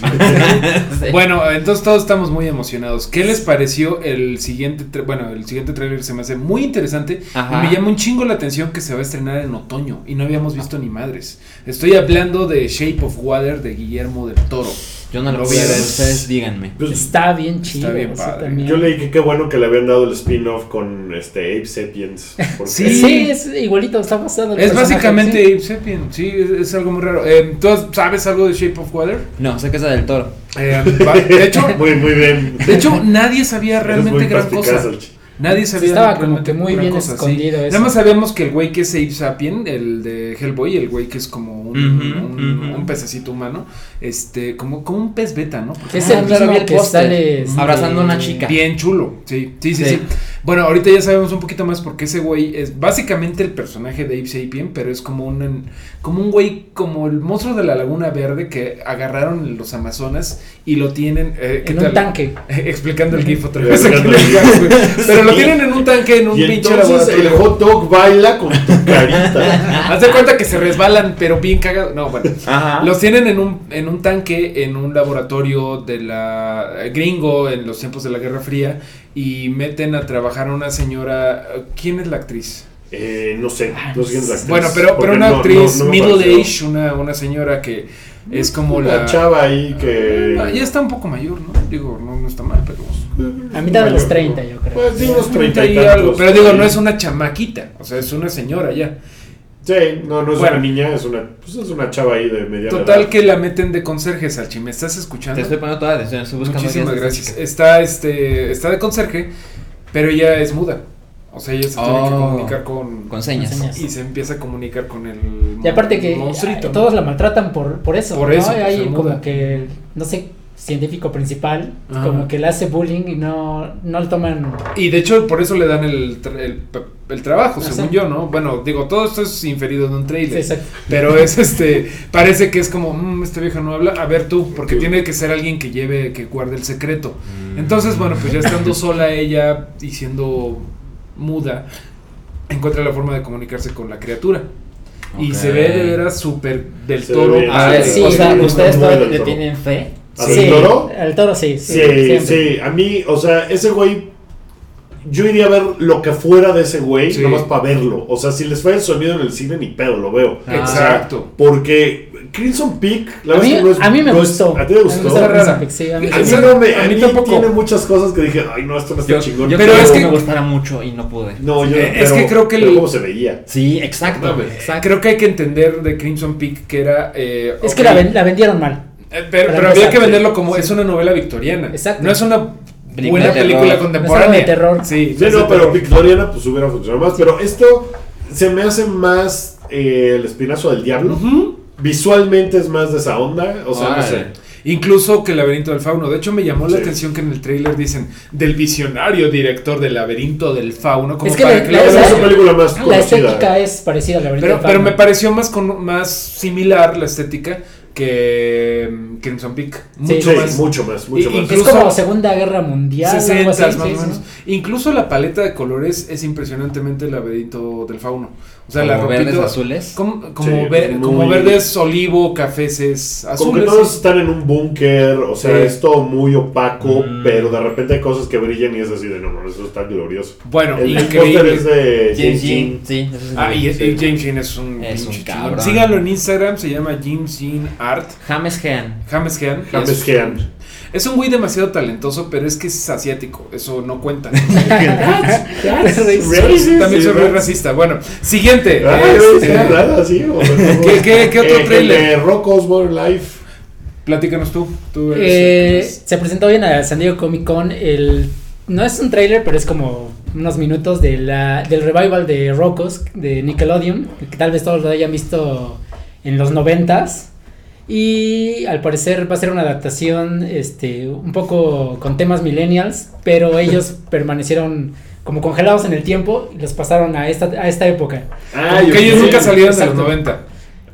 Sí. Bueno, entonces todos estamos muy emocionados. ¿Qué les pareció el siguiente? Bueno, el siguiente tráiler se me hace muy interesante. Ajá. Y me llama un chingo la atención que se va a estrenar en otoño y no habíamos visto ni madres. Estoy hablando de Shape of Water de Guillermo del Toro. Yo no lo Lo voy a ver, ustedes díganme. Pues, Está bien chido. bien o sea, padre. también. yo leí que qué bueno que le habían dado el spin-off con este Ape Sapiens. Sí. Sí, es igualito, está basado en el Es básicamente sí. Ape Sapien, sí, es, es algo muy raro. Eh, ¿Tú sabes algo de Shape of Water? No, sé que es la del toro. Eh, va- de hecho, Muy, muy bien. de hecho nadie sabía realmente gran cosa. Nadie sabía estaba como que muy bien cosa, sí. escondido eso. Nada más sabíamos que el güey que es Ape Sapien, el de Hellboy, el güey que es como un, un, pececito humano, este, como, como un pez beta, ¿no? Porque Es Ah, el mismo que sale. Abrazando a una chica. Bien chulo, sí, sí, sí, Sí. sí. Bueno, ahorita ya sabemos un poquito más porque ese güey es básicamente el personaje de Ape Sapien, pero es como un como un güey como el monstruo de la Laguna Verde que agarraron en los Amazonas y lo tienen eh, ¿qué En un tanque. explicando el GIF otra vez. aquí. Pero lo tienen en un tanque en un Y pinche entonces el laboratorio. hot dog baila con tu carita. Haz de cuenta que se resbalan, pero bien cagados. No, bueno. Ajá. Los tienen en un, en un tanque, en un laboratorio de la eh, gringo en los tiempos de la Guerra Fría y meten a trabajar a una señora. ¿Quién es la actriz? Eh, no sé, no sé quién es la actriz. Bueno, pero, pero una no- actriz no- no me middle age, una, una señora que es como Una la. chava ahí que. Ah, Ya está un poco mayor, ¿no? Digo, no, no está mal, pero. A mitad de los Mayor, 30, ¿no? yo creo. Pues sí, unos 30 y y algo. Pero digo, no es una chamaquita, o sea, es una señora ya. Sí, no, no es Bueno. una niña, es una, pues es una chava ahí de mediana Total edad. que la meten de conserje, Salchi. ¿Me estás escuchando? Te estoy poniendo toda la atención, estoy buscando Muchísimas gracias. Está este está de conserje, pero ella es muda. O sea, ella se tiene que Oh. comunicar con, Con señas. Con señas. y se empieza a comunicar con el Y aparte que monstruito. todos la maltratan por, por eso. Por ¿no? eso, Hay se como muda. que, no sé científico principal, Ajá. como que le hace bullying y no, no lo toman. Y de hecho, por eso le dan el, tra- el, el trabajo, según sí. yo, ¿no? Bueno, digo, todo esto es inferido de un Sí, trailer. exacto. Pero es este, parece que es como, "Mm, esta vieja no habla, a ver tú, porque tiene que ser alguien que lleve, que guarde el secreto. Entonces, bueno, pues ya estando sola ella y siendo muda, encuentra la forma de comunicarse con la criatura. Y se ve de veras súper del Se toro. A ver, Sí, o sea, muy ¿ustedes todavía le tienen fe? ¿A Sí, del toro? Al toro sí. Sí, sí, a mí, o sea, ese güey, yo iría a ver lo que fuera de ese güey, Sí. nomás para verlo. O sea, si les falla el sonido en el cine, ni pedo, lo veo. Ah. Exacto. porque Crimson Peak, la A verdad mí, es que no es- a mí me gustó. ¿A ti te A mí me gustó? Crimson Peak, sí, a mí A mí, no me, A a mí mí tampoco. tiene muchas cosas que dije, ay, no, esto no está Yo, chingón. yo Pero es que- me gustara mucho y no pude. no, yo, Eh, es que creo que pero el- cómo se veía. Sí, exacto. No, exacto. Creo que hay que entender de Crimson Peak que era. eh, Es que la, ven- la vendieron mal. eh, pero había que venderlo sí. como es una novela victoriana. Exacto. No es una buena de película terror. contemporánea. No es algo de terror. Sí, Sí, no, pero. Victoriana pues hubiera funcionado más. Pero esto se me hace más eh, el espinazo del diablo. Visualmente es más de esa onda. O sea, no sé. Incluso que el laberinto del fauno. De hecho, me llamó la atención que en el tráiler dicen del visionario director del laberinto del fauno. Como Es que para la- que la- lo Esa es la- su película más La conocida. estética es parecida a la verdad. pero, pero me pareció más con más similar la estética que mm, Crimson Peak. Mucho Sí, más. mucho más, mucho Y- más. Es como Segunda Guerra Mundial. algo 60 así, más sí, o sí. menos. Incluso la paleta de colores es impresionantemente el laberinto del fauno. O sea, la Como verdes ropita- azules. Como, como, Sí, ver- muy- como verdes olivo, cafeces, Como que azules. todos sí. están en un búnker, o sea, Sí. es todo muy opaco, Mm. pero de repente hay cosas que brillan y es así de no, no, eso está glorioso. Bueno, El, increíble. póster es de James James Jean. Jean. Sí, es Ah, y, es- James Jean es un, Es un cabrón. Síganlo en Instagram, se llama James Jean Art. James Hean. James Jean. y James es- Jean. Es un güey demasiado talentoso, pero es que es asiático. Eso no cuenta. Racist, También soy muy racista. Bueno, siguiente. Ah, Este, ¿Qué- qué- qué otro Eh, trailer? de Rocco's Modern Life. platícanos tú. tú eres Eh, se presentó bien a San Diego Comic Con el no es un trailer pero es como unos minutos de la, del revival de Rocos de Nickelodeon que tal vez todos lo hayan visto en los noventas y al parecer va a ser una adaptación este un poco con temas millennials pero ellos permanecieron como congelados en el tiempo y los pasaron a esta a esta época Ah, que ellos nunca salieron de los Exacto. 90.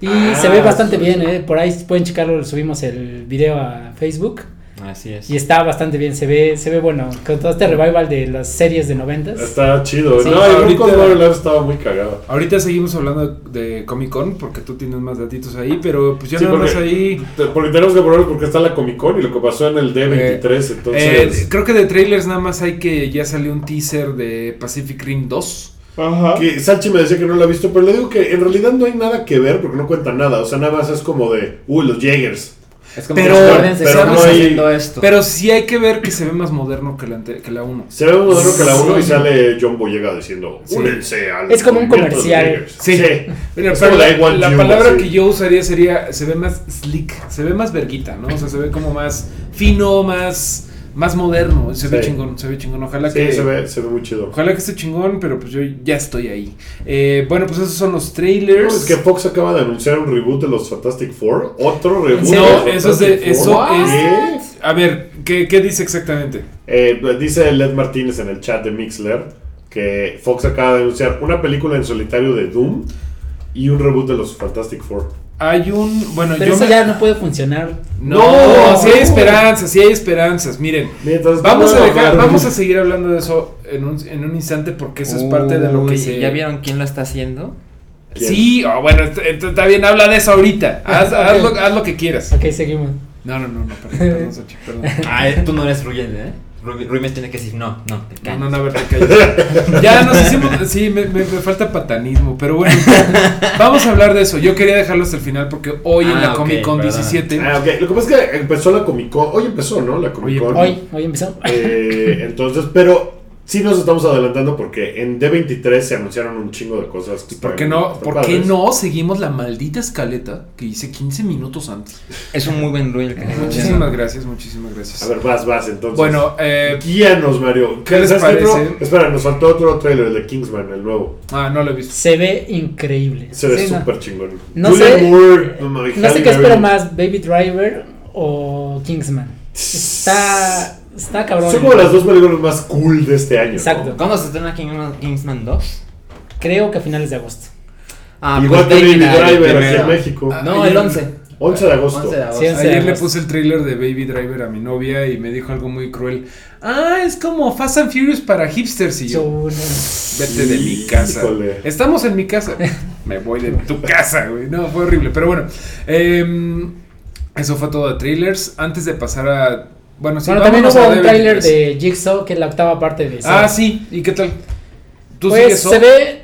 y Ah, se ve bastante sí. bien eh, por ahí pueden checarlo subimos el video a Facebook Así es. y está bastante bien, se ve, se ve bueno, con todo este revival de las series de noventas. Está chido. Sí. no, el Ahorita- estaba muy cagado. Ahorita seguimos hablando de Comic Con porque tú tienes más datitos ahí, pero pues yo Sí, nada más ahí. Porque tenemos que ponerlo porque está la Comic Con y lo que pasó en el D23, entonces... Eh, creo que de trailers nada más hay que ya salió un teaser de Pacific Rim 2. Que Salchi me decía que no lo ha visto, pero le digo que en realidad no hay nada que ver porque no cuenta nada. O sea, nada más es como de, uy, los Jaegers. Es como Pero- que pero no hay- haciendo esto. Pero sí hay que ver que se ve más moderno que la, que la 1. Se ve más moderno que la 1 y sale John Boyega diciendo, Sí. únense al. Es como un comercial. Jaegers". Sí. Sí. Pero, Es pero la, you, palabra que yo usaría sería, se ve más slick, se ve más verguita, ¿no? O sea, se ve como más fino, más, más moderno, se ve Sí. chingón, se ve chingón. Ojalá Sí, que... se ve, se ve muy chido. Ojalá que esté chingón, pero pues yo ya estoy ahí. Eh, bueno, pues esos son los No, trailers. es que Fox acaba de anunciar un reboot de los Fantastic Four. Otro reboot. serio? de los No, eso es Fantastic eso Four. es- ¿Qué? A ver, ¿qué, qué dice exactamente? Eh, dice Led Martínez en el chat de Mixler que Fox acaba de anunciar una película en solitario de Doom y un reboot de los Fantastic Four. Hay un... Bueno, Pero yo eso me- ya no puede funcionar. No, No. sí hay esperanzas, sí hay esperanzas. Miren, Mientras vamos a dejar, vamos a seguir hablando de eso en un, en un instante porque eso es parte de lo que se... ¿Ya vieron quién lo está haciendo? ¿Quién? Sí, oh, bueno, est- est- está bien, habla de eso ahorita. Haz, haz lo, haz lo que quieras. Ok, seguimos. No, no, no, no, perdón, perdón, perdón. Ah, tú no eres Ruyende, ¿eh? Rui Rui me tiene que decir, no, no, te No, calles. no, no, a ver, te callas. Ya nos hicimos, sí, me, me- me falta patanismo, pero bueno, vamos a hablar de eso. Yo quería dejarlo hasta el final porque hoy en Ah, la ok, Comic Con perdón. 17, Ah, ok. Lo que pasa es que empezó la Comic Con. Hoy empezó, ¿no? La Comic Con. Hoy, hoy empezó. Eh, entonces, pero sí nos estamos adelantando porque en D23 se anunciaron un chingo de cosas. que ¿por qué no, por qué no seguimos la maldita escaleta que hice 15 minutos antes? Es un muy buen Rui el que está Muchísimas gracias, muchísimas gracias. A ver, vas, vas, entonces. bueno, eh, Guíanos, Mario. ¿Qué les ¿Sabes parece? otro? Espera, nos faltó otro trailer, el de Kingsman, el nuevo. ah, no lo he visto. Se ve increíble. Se ve Sí, no. súper chingón. No sé- Moore, no, No sé qué espero más, Baby Driver o Kingsman. Está, está cabrón. Son como las dos películas más cool de este año. ¿no? Exacto. ¿Cuándo se estrena Kingsman, Kingsman 2? Creo que a finales de agosto. Ah, Igual pues que Baby Driver, aquí en México. Ah, No, el 11. 11 de agosto. 11 de agosto. Sí, Ayer le puse el trailer de Baby Driver a mi novia y me dijo algo muy cruel. Ah, es como Fast and Furious para hipsters y yo. No. Vete de mi casa. Híjole. Estamos en mi casa. Me voy de tu casa, güey. No, fue horrible. Pero bueno, em, eso fue todo de trailers. Antes de pasar a. Bueno, sí, bueno, también hubo un tráiler D23. de Jigsaw, que es la octava parte de Ah, Saw. sí. ¿Y qué tal? ¿Tú Pues sigues se ve,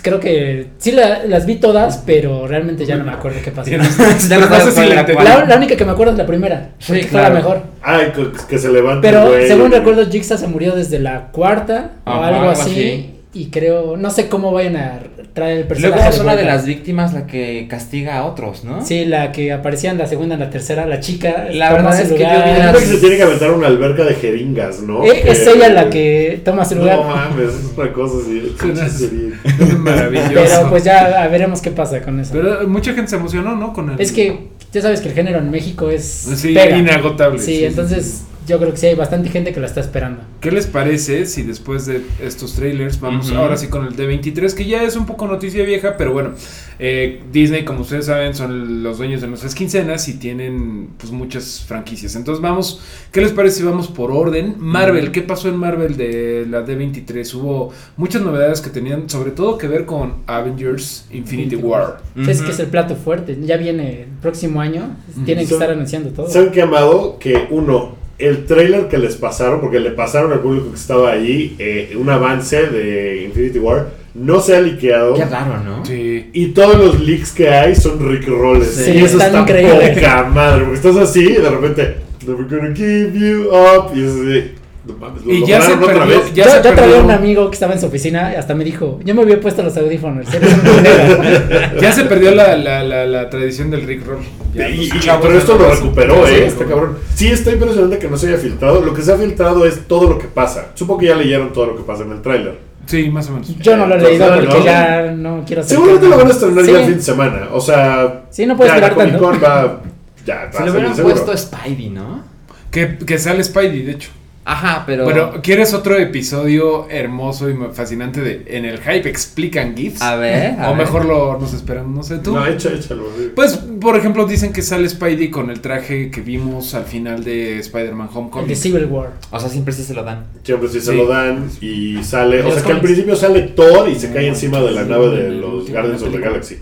creo que sí la- las vi todas, pero realmente ya no me acuerdo qué pasó. Ya no- Ya no no sé sabes si la. La, la única que me acuerdo es la primera, Sí, fue la mejor. Ay, que, que se levanta. Pero güey. según recuerdo, Jigsaw se murió desde la cuarta o Ajá, algo algo así. así. Y creo, no sé cómo vayan a traer el personaje. Luego es una de las víctimas la que castiga a otros, ¿no? Sí, la que aparecía en la segunda, en la tercera, la chica. La verdad es que yo vi Hay las- que se tiene que aventar una alberca de jeringas, ¿no? Eh, es Que- ella la que toma su lugar. No mames, es otra cosa así. Sería- Maravilloso. pero pues ya veremos qué pasa con eso. Pero mucha gente se emocionó, ¿no? Con el... es que ya sabes que el género en México es. Sí, pega. inagotable. Sí, entonces yo creo que sí hay bastante gente que la está esperando. ¿Qué les parece si después de estos trailers vamos ahora sí con el D23, que ya es un poco noticia vieja, pero bueno, eh, Disney, como ustedes saben, son los dueños de nuestras quincenas y tienen pues muchas franquicias. Entonces vamos, ¿qué les parece si vamos por orden? Marvel, ¿qué pasó en Marvel de la D23? Hubo muchas novedades que tenían sobre todo que ver con Avengers Infinity War. Es que es el plato fuerte. Ya viene el próximo año. Tienen que Son- estar anunciando todo. ¿Saben qué, Amado? Que uno, el trailer que les pasaron, porque le pasaron al público que estaba ahí eh, un avance de Infinity War, no se ha liqueado. Qué raro, ¿no? Sí. Y todos los leaks que hay son Rick Rolls. Sí, y eso está increíbles. poca madre. Porque estás así y de repente, Never gonna give you up. Y es así, lo Y ya se otra perdió, vez. ya yo se yo traía perdió- un amigo que estaba en su oficina y hasta me dijo, yo me había puesto los audífonos. eres un colega". Ya se perdió la, la, la, la tradición del Rick Roll. Y, pero esto lo recuperó, eh, este cabrón. Sí, está impresionante que no se haya filtrado. Lo que se ha filtrado es todo lo que pasa. Supongo que ya leyeron todo lo que pasa en el tráiler. Sí, más o menos. Yo no lo he leído porque ¿no? ya no quiero hacer Seguramente lo van a estrenar ya el fin de semana. O sea, Sí, no puedes esperar tanto. Va. Ya, va le hubieran puesto Spidey, ¿no? Que, que sale Spidey, de hecho. Ajá, pero. Bueno, ¿quieres otro episodio hermoso y fascinante de En el Hype explican GIFs? a ver. a o ver. mejor lo nos esperan, no sé tú. No, échalo. sí. Pues, por ejemplo, dicen que sale Spidey con el traje que vimos al final de Spider-Man El Homecoming. de Civil War. O sea, siempre sí se lo dan. Siempre sí se Sí. lo dan y sale. O sea que al principio sale Thor y se cae encima de la nave de los Guardians of the. Galaxy.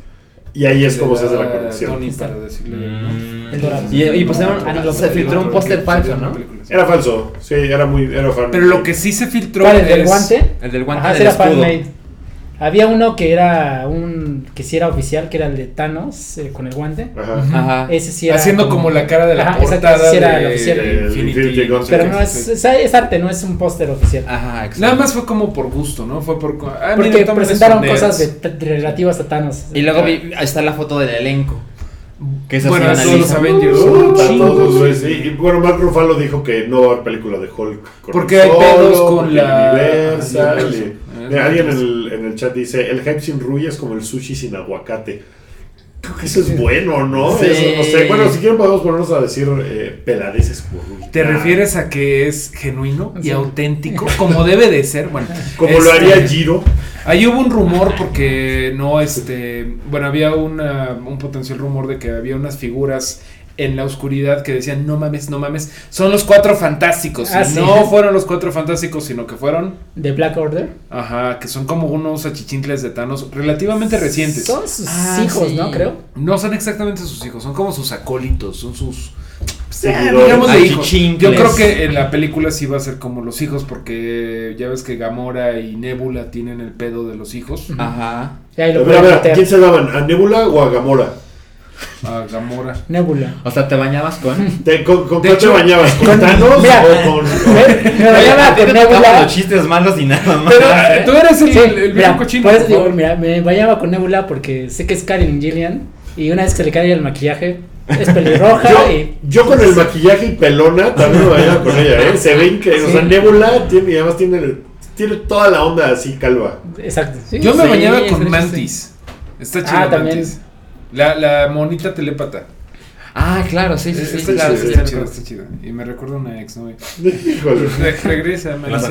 Y ahí es como se hace la conexión. Tony, para decirle, ¿no? Mm. Y, y pusieron. Ah, no, se filtró un póster falso, ¿no? Era falso, sí, era muy. Era fan. Pero lo que sí se filtró ¿Cuál, el del guante? El del guante Ajá, del era escudo. Había uno que era un que sí era oficial, que era el de Thanos eh, con el guante. Ajá. Ajá. Ese sí era Haciendo como la cara de la Ajá, portada sí era el de, oficial. de Infinity, Infinity Pero no es, es, es arte, no es un póster oficial. Ajá, exacto. Nada más fue como por gusto, ¿no? Fue por... Ah, Porque mira, presentaron cosas nerds. de, de- relativas a Thanos. Y luego vi, ahí está la foto del elenco. Que es Bueno, todos los. Avengers. Uh, chingos, todos, sí. Y bueno, Mark Ruffalo dijo que no va a haber película de Hulk. con Porque hay solo, pedos con la- Universal, Ah. Mira, alguien en el, en el chat dice: El hype sin ruya es como el sushi sin aguacate. Creo que eso es bueno, ¿no? Sí. Eso, no sé. Bueno, si quieren, podemos ponernos a decir eh, peladeces ruya. ¿Te refieres a que es genuino y Sí. auténtico? Como debe de ser. Bueno, Como lo este, haría Giro. Ahí hubo un rumor porque no, este, bueno, había una, un potencial rumor de que había unas figuras en la oscuridad que decían, no mames, no mames, son los cuatro fantásticos. Ah, y sí. no fueron los cuatro fantásticos, sino que fueron, De Black Order. ajá, que son como unos achichincles de Thanos relativamente recientes. Son sus Ah, hijos, sí. ¿no? Creo. No son exactamente sus hijos, son como sus acólitos, son sus... Digamos hijos. Yo creo que en la película sí va a ser como los hijos, porque ya ves que Gamora y Nebula tienen el pedo de los hijos. Ajá. Y ahí lo A ver, a pueden ver, ¿a meter. quién se daban? ¿A Nebula o a Gamora? A Gamora. Nebula. O sea, te bañabas con. ¿Te- ¿Con, con cuál te hecho, bañabas? ¿Con, con- Thanos mira, o con.? Me, me bañaba con Nebula. los chistes malos y nada más. Pero eh, tú eres el, Sí, el, el mira, cochino. por eso digo, mira, me bañaba con Nebula porque sé que es Karen Gillian y una vez que le cae el maquillaje es pelirroja Yo, y yo con el maquillaje y pelona también me bañaba con ella, ¿eh? Se ven que, o sea, Nebula tiene, y además tiene, tiene toda la onda así calva. exacto. sí. Yo me bañaba con. Mantis. Está chido Ah, también. Mantis. La, la monita telépata. Ah, claro, sí, sí, Eh, sí. está claro, chido, sí, está sí, chido, sí. está chido. Y me recuerda a una ex novia. Híjole. Regresa, Las.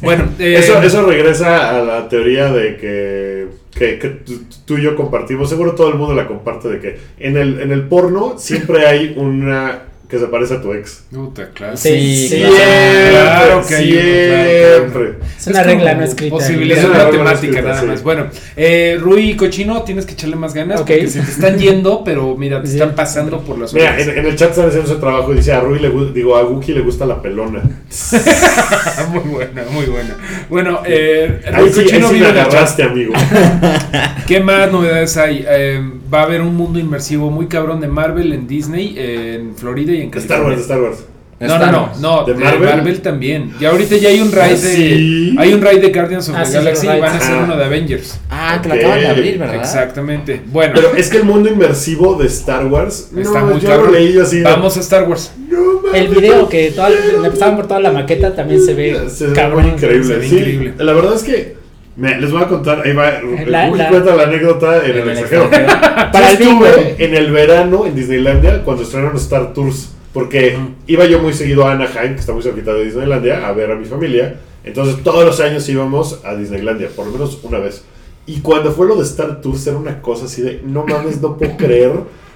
Bueno, eh, Eso, eso regresa a la teoría de que, que, tú y yo compartimos, seguro todo el mundo la comparte, de que en el, en el porno siempre hay una que se parece a tu ex. Puta, claro. Sí, sí. Claro que hay uno, claro, siempre. Es una regla no escrita. Posibilidad Es una matemática escrita, nada sí. más. Bueno, eh, Rui Cochino, tienes que echarle más ganas Ok. porque se te están yendo, pero mira, te Sí. están pasando por las Mira, en, en el chat están haciendo ese trabajo y dice a Rui le digo a Wookie le gusta la pelona. muy buena, muy buena. Bueno, eh, Ahí Rui ahí Cochino sí me vive en el chat. agarraste, amigo. ¿Qué más novedades hay? Eh, va a haber un mundo inmersivo muy cabrón de Marvel en Disney, en Florida y en Star California. Wars, Star Wars. No, no, Star no, no, ¿De de Marvel? Marvel? también. Y ahorita ya hay un raid ¿Ah, de sí? hay un raid de Guardians of Ah, the sí, Galaxy y van a hacer Ah. uno de Avengers. Ah, que lo Ok. acaban de abrir, ¿verdad? Exactamente. Bueno, Pero es que el mundo inmersivo de Star Wars, está no, muy yo cabrón. lo leí así. de- Vamos a Star Wars. No. El video que toda, donde pasaban por toda la maqueta también se ve Se cabrón. increíble. se ve sí. increíble. La verdad es que me- les voy a contar, ahí va, La- la- cuenta la anécdota en, En el el extranjero. extranjero. Para Yo estuve en el verano en Disneylandia cuando estrenaron Star Tours. Porque Ujú. iba yo muy seguido a Anaheim, que está muy cerquita de Disneylandia, a ver a mi familia. Entonces todos los años íbamos a Disneylandia, por lo menos una vez. Y cuando fue lo de Star Tours era una cosa así de, no mames, no puedo creer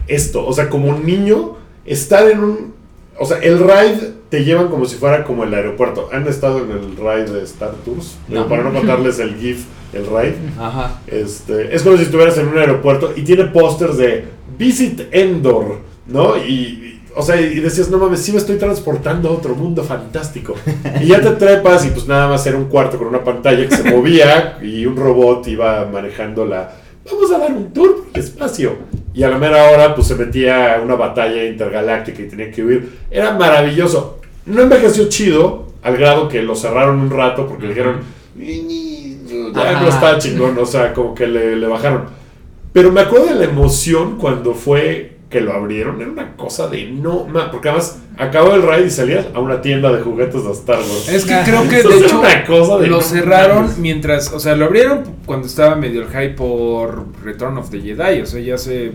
esto. O sea, como un niño, estar en un... O sea, el ride te llevan como si fuera como el aeropuerto. ¿Han estado en el ride de Star Tours? No. Para no contarles el GIF, el ride. Ajá. Este, es como si estuvieras en un aeropuerto y tiene pósters de Visit Endor, ¿no? Y, y, o sea, y decías, no mames, sí me estoy transportando a otro mundo fantástico. Y ya te trepas y pues nada más era un cuarto con una pantalla que se movía y un robot iba manejando la... Vamos a dar un tour por el espacio. Y a la mera hora pues se metía a una batalla intergaláctica y tenía que huir. Era maravilloso. No envejeció chido al grado que lo cerraron un rato porque le dijeron... "Ni- ni- Ya no está chingón, o sea, como que le, le bajaron. Pero me acuerdo de la emoción cuando fue que lo abrieron. Era una cosa de no, ma- porque además acabó el raid y salías a una tienda de juguetes de Star Wars. Es que creo que de hecho una cosa de lo no cerraron mames. mientras, o sea, lo abrieron cuando estaba medio el hype por Return of the Jedi, o sea, ya hace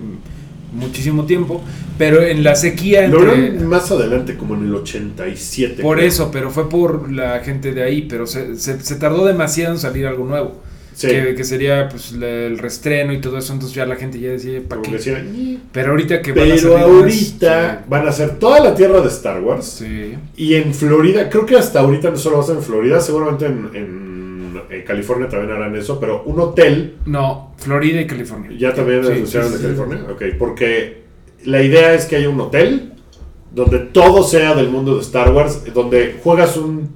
muchísimo tiempo, pero en la sequía Lo abrieron más adelante, como en el 87. por creo. eso, pero fue por la gente de ahí, pero se, se, se tardó demasiado en salir algo nuevo. Sí. Que, que sería pues el restreno y todo eso, entonces ya la gente ya decía, ¿para qué? Pero ahorita que van a Pero salir más- ahorita van a hacer toda la tierra de Star Wars. Sí. Y en Florida, creo que hasta ahorita no solo va a ser en Florida, seguramente en, en- en California también harán eso, pero un hotel No, Florida y California. Ya también Sí, anunciaron de. California. Ok, porque la idea es que haya un hotel donde todo sea del mundo de Star Wars, donde juegas un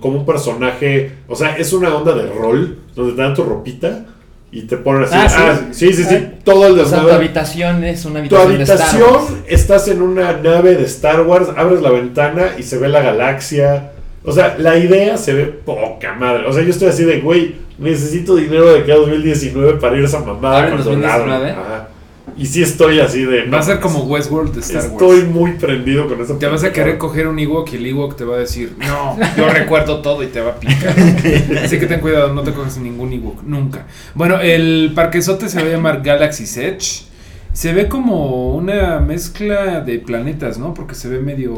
como un personaje, o sea, es una onda de rol, donde te dan tu ropita y te ponen así. Ah, ¿sí? ah, sí, sí, sí, Ah. todo el O sea, tu desmadre. habitación es una Tu habitación, de Star habitación, Wars. estás en una nave de Star Wars, abres la ventana y se ve la galaxia. O sea, la idea se ve poca madre. O sea, yo estoy así de, güey, necesito dinero de acá 2019 para ir a esa mamada. ¿Ahora en cuando 2019? la abran. Ajá. Y sí estoy así de... Va a ser como Westworld de Star Estoy Wars. muy prendido con esa Te vas a querer coger un Ewok y el Ewok te va a decir, no, yo recuerdo todo y te va a picar. Así que ten cuidado, no te coges ningún Ewok, nunca. Bueno, el parquezote se va a llamar Galaxy's Edge. Se ve como una mezcla de planetas, ¿no? Porque se ve medio...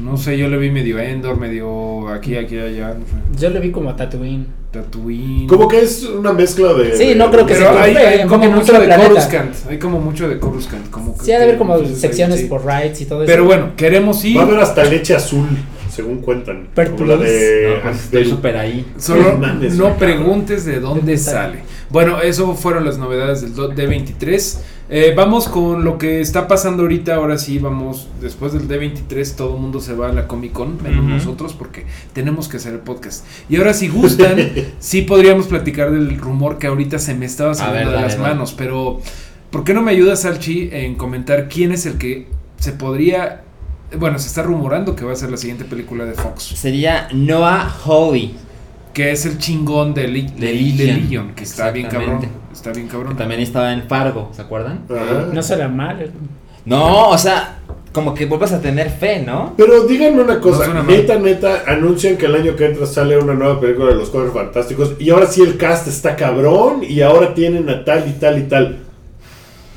No sé, yo le vi medio Endor, medio aquí, aquí, allá, no sé. Yo lo vi como a Tatooine. Tatooine. Como que es una mezcla de... Sí, no creo que Pero se hay, como mucho de. Coruscant. Hay como mucho de Coruscant. Como que- Sí, ha de haber como secciones sí. por rides y todo eso. Pero bueno, queremos ir. Va a haber hasta leche azul, según cuentan. Como la de... No, pues estoy súper ahí. Solo No mames, no cabrón. preguntes de dónde ¿Dónde sale. Bueno, eso fueron las novedades del do- D23. Eh, vamos con lo que está pasando ahorita. Ahora sí, vamos. Después del D23, todo el mundo se va a la Comic Con, menos nosotros, porque tenemos que hacer el podcast. Y ahora, si gustan, sí podríamos platicar del rumor que ahorita se me estaba saliendo ver, de dale, las dale. manos. Pero, ¿por qué no me ayudas, Salchi, en comentar quién es el que se podría. Bueno, se está rumorando que va a ser la siguiente película de Fox. Sería Noah Hawley. Que es el chingón de, Li- De de, Legion. de Legion, que está bien cabrón. Está bien Que cabrón. también estaba en Fargo, ¿se acuerdan? Ajá. No será mal. No, o sea, como que vuelvas a tener fe, ¿no? Pero díganme una No cosa, mal. neta, neta, anuncian que el año que entra sale una nueva película de los Cuatro Fantásticos y ahora sí el cast está cabrón y ahora tienen a tal y tal y tal.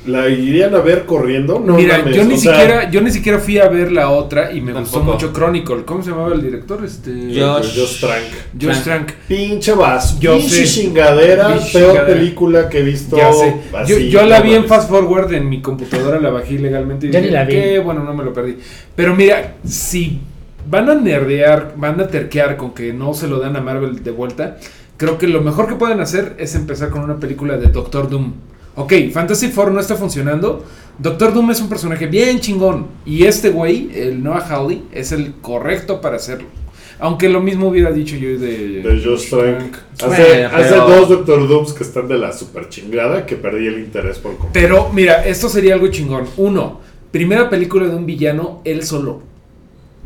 ¿La irían a ver corriendo? No Mira, mames, yo ni o sea, siquiera, yo ni siquiera fui a ver la otra y me gustó mucho Chronicle. ¿Cómo se llamaba el director? Este Josh- Josh Trank. Josh Trank. Pinche vas, Yo pinche sé. chingadera, Pinche peor chingadera. película que he visto. Ya sé. Yo, así, yo la no vi en fast forward en mi computadora, la bajé ilegalmente y Yo dije, ni la vi. "Qué bueno, no me lo perdí. Pero mira, si van a nerdear, van a terquear con que no se lo dan a Marvel de vuelta, creo que lo mejor que pueden hacer es empezar con una película de Doctor Doom. Ok, Fantastic Four no está funcionando. Doctor Doom es un personaje bien chingón. Y este güey, el Noah Hawley, es el correcto para hacerlo. Aunque lo mismo hubiera dicho yo de, De Josh Trank. Hace, Bueno, hace pero- dos Doctor Dooms que están de la super chingada que perdí el interés por completo. Pero mira, esto sería algo chingón. Uno, primera película de un villano, él solo.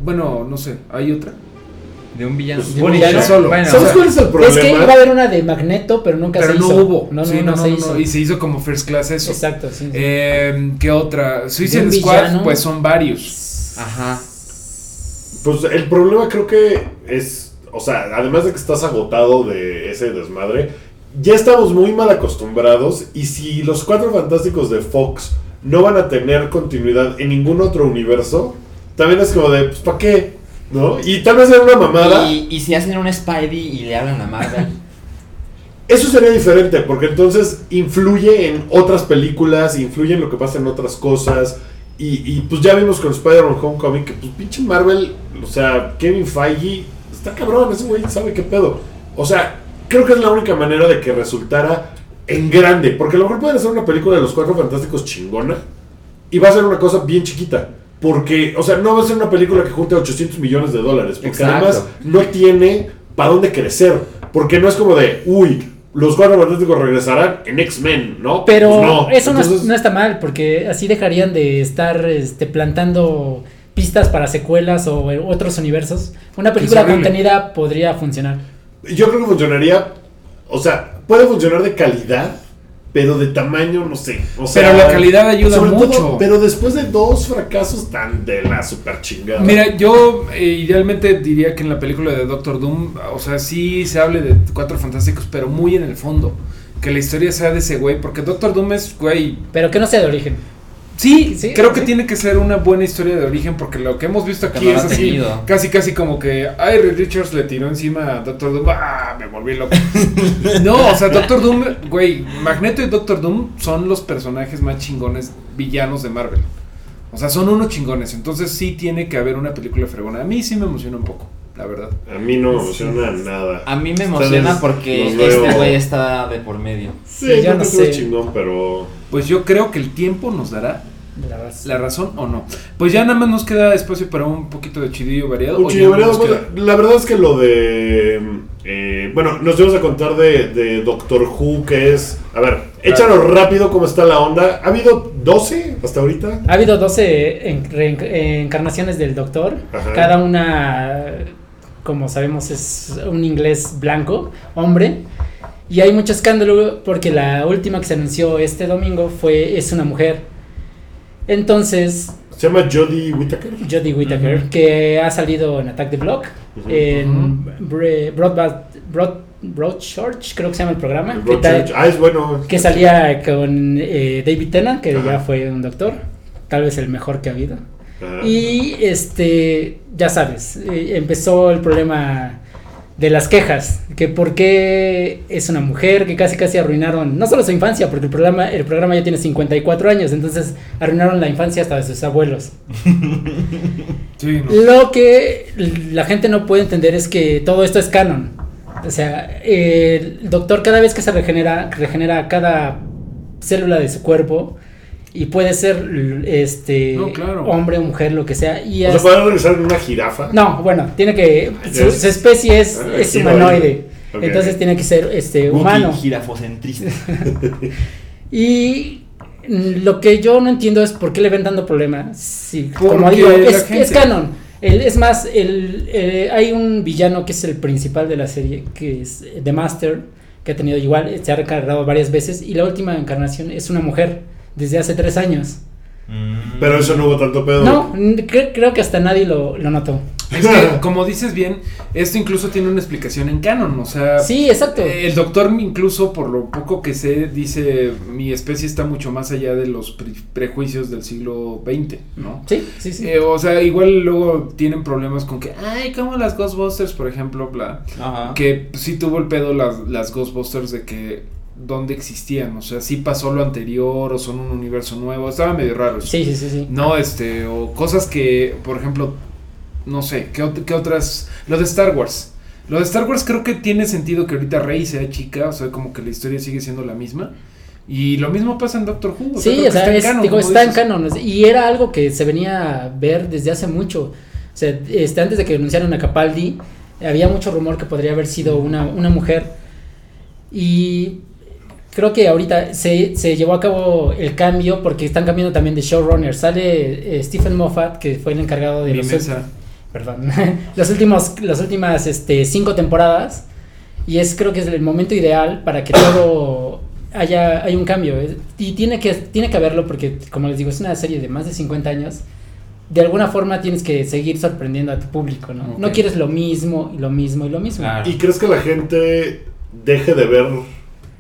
Bueno, no sé, ¿hay otra? De un villano. Pues, Un un villano villano solo. Bueno, ¿Sabes o sea, cuál es el problema? Es que iba a haber una de Magneto, pero nunca Pero se no hizo. hubo. No, no, Sí, no, se hizo. Y se hizo como first class eso. Exacto, sí. sí. Eh, ¿Qué otra? Suicide Squad, villano. pues son varios. Ajá. Pues el problema creo que es, o sea, además de que estás agotado de ese desmadre, ya estamos muy mal acostumbrados y si los cuatro fantásticos de Fox no van a tener continuidad en ningún otro universo, también es como de, pues, ¿para qué? ¿No? Y tal vez era una mamada. Y, y si hacen un Spidey y le hablan a Marvel. Eso sería diferente, porque entonces influye en otras películas, influye en lo que pasa en otras cosas. Y, y, pues ya vimos con Spider-Man Homecoming que pues pinche Marvel, o sea, Kevin Feige, está cabrón, ese güey sabe qué pedo. O sea, creo que es la única manera de que resultara en grande, porque a lo mejor pueden hacer una película de los Cuatro Fantásticos chingona y va a ser una cosa bien chiquita. Porque, o sea, no va a ser una película que junte 800 millones de dólares, porque Exacto. además no tiene para dónde crecer. Porque no es como de, uy, los cuatro fantásticos regresarán en X-Men, ¿no? Pero Pues no. eso no, es- Entonces, no está mal, porque así dejarían de estar este, plantando pistas para secuelas o otros universos. Una película contenida podría funcionar. Yo creo que funcionaría, o sea, puede funcionar de calidad, pero de tamaño no sé. O sea, Pero la calidad ayuda todo, mucho. pero después de dos fracasos tan de la super chingada. Mira, yo eh, idealmente diría que en la película de Doctor Doom, o sea, sí se hable de cuatro fantásticos, pero muy en el fondo. Que la historia sea de ese güey, porque Doctor Doom es, güey, Pero que no sea de origen. Sí, Sí, creo que sí. tiene que ser una buena historia de origen porque lo que hemos visto aquí no es así, tenido. casi casi como que ay, Richards le tiró encima a Doctor Doom, ah, me volví loco. no, o sea, Doctor Doom, güey, Magneto y Doctor Doom son los personajes más chingones villanos de Marvel. O sea, son unos chingones, entonces sí tiene que haber una película fregona. A mí sí me emociona un poco, la verdad. A mí no me emociona nada. A mí me emociona porque este güey está de por medio. Sí, yo no no sé. sé. chingón, pero. Pues yo creo que el tiempo nos dará La razón o no. Pues ya nada más nos queda espacio para un poquito de chidillo variado. Un ¿o chillo ya variado, pues, la verdad es que lo de. eh, bueno, nos vamos a contar de, de Doctor Who, que es. A ver, échanos rápido cómo está la onda. ¿Ha habido 12 hasta ahorita? Ha habido 12 en- reenc- encarnaciones del Doctor. Ajá. Cada una, como sabemos, es un inglés blanco, hombre. Y hay mucho escándalo porque la última que se anunció este domingo fue es una mujer. Entonces, Se llama Jodie Whittaker. Jodie Whittaker, que ha salido en Attack the Block, en Broadband- Broad, Broadchurch, creo que se llama el programa. que, ta- Broadchurch. Ah, es bueno. que salía con eh, David Tennant, que ya fue un doctor, tal vez el mejor que ha habido. Y este, ya sabes, eh, empezó el problema de las quejas, que por qué es una mujer, que casi casi arruinaron, no solo su infancia, porque el programa, el programa ya tiene 54 años, entonces arruinaron la infancia hasta de sus abuelos. Sí, no. Lo que la gente no puede entender es que todo esto es canon. O sea, el doctor cada vez que se regenera, regenera cada célula de su cuerpo y puede ser este No, claro. hombre, mujer, lo que sea. Y O sea, hasta- ¿puede regresar en una jirafa? no, bueno, tiene que su, Es- su especie es, Ah, es humanoide. Entonces tiene que ser este humano. Girafocentrista. Y lo que yo no entiendo es por qué le ven dando problemas. Sí, como digo, es, canon. El- es más, el, eh, hay un villano que es el principal de la serie, que es The Master, que ha tenido igual, se ha recargado varias veces, y la última encarnación es una mujer, desde hace tres años. Mm. Pero eso no hubo tanto pedo. No, cre- creo que hasta nadie lo, lo notó. Es que, como dices bien, esto incluso tiene una explicación en canon, o sea... Sí, exacto. El doctor incluso, por lo poco que sé, dice, mi especie está mucho más allá de los pre- prejuicios del siglo XX, ¿no? Sí, sí, sí. Eh, o sea, igual luego tienen problemas con que, ay, como las Ghostbusters, por ejemplo, bla. Ajá. Que sí tuvo el pedo las, las Ghostbusters de que dónde existían, o sea, sí pasó lo anterior o son un universo nuevo, estaba medio raro eso. Sí, sí, sí, sí. No, este, o cosas que, por ejemplo, no sé, ¿qué, ot- qué otras? Lo de Star Wars. Lo de Star Wars creo que tiene sentido que ahorita Rey sea chica, o sea, como que la historia sigue siendo la misma. Y lo mismo pasa en Doctor Who. Sí, creo o sea, que es- canon, digo, está en canon. Y era algo que se venía a ver desde hace mucho. O sea, este, antes de que anunciaran a Capaldi, había mucho rumor que podría haber sido una, una mujer. Y creo que ahorita se, se llevó a cabo el cambio porque están cambiando también de showrunner. Sale eh, Stephen Moffat, que fue el encargado de Mi los, mesa. perdón, los últimos, las últimas este, cinco temporadas. Y es creo que es el momento ideal para que todo haya, hay un cambio. Y tiene que, tiene que haberlo porque, como les digo, es una serie de más de 50 años. De alguna forma tienes que seguir sorprendiendo a tu público, ¿no? Ok. No quieres lo mismo y lo mismo y lo mismo. Claro. ¿Y crees que la gente deje de ver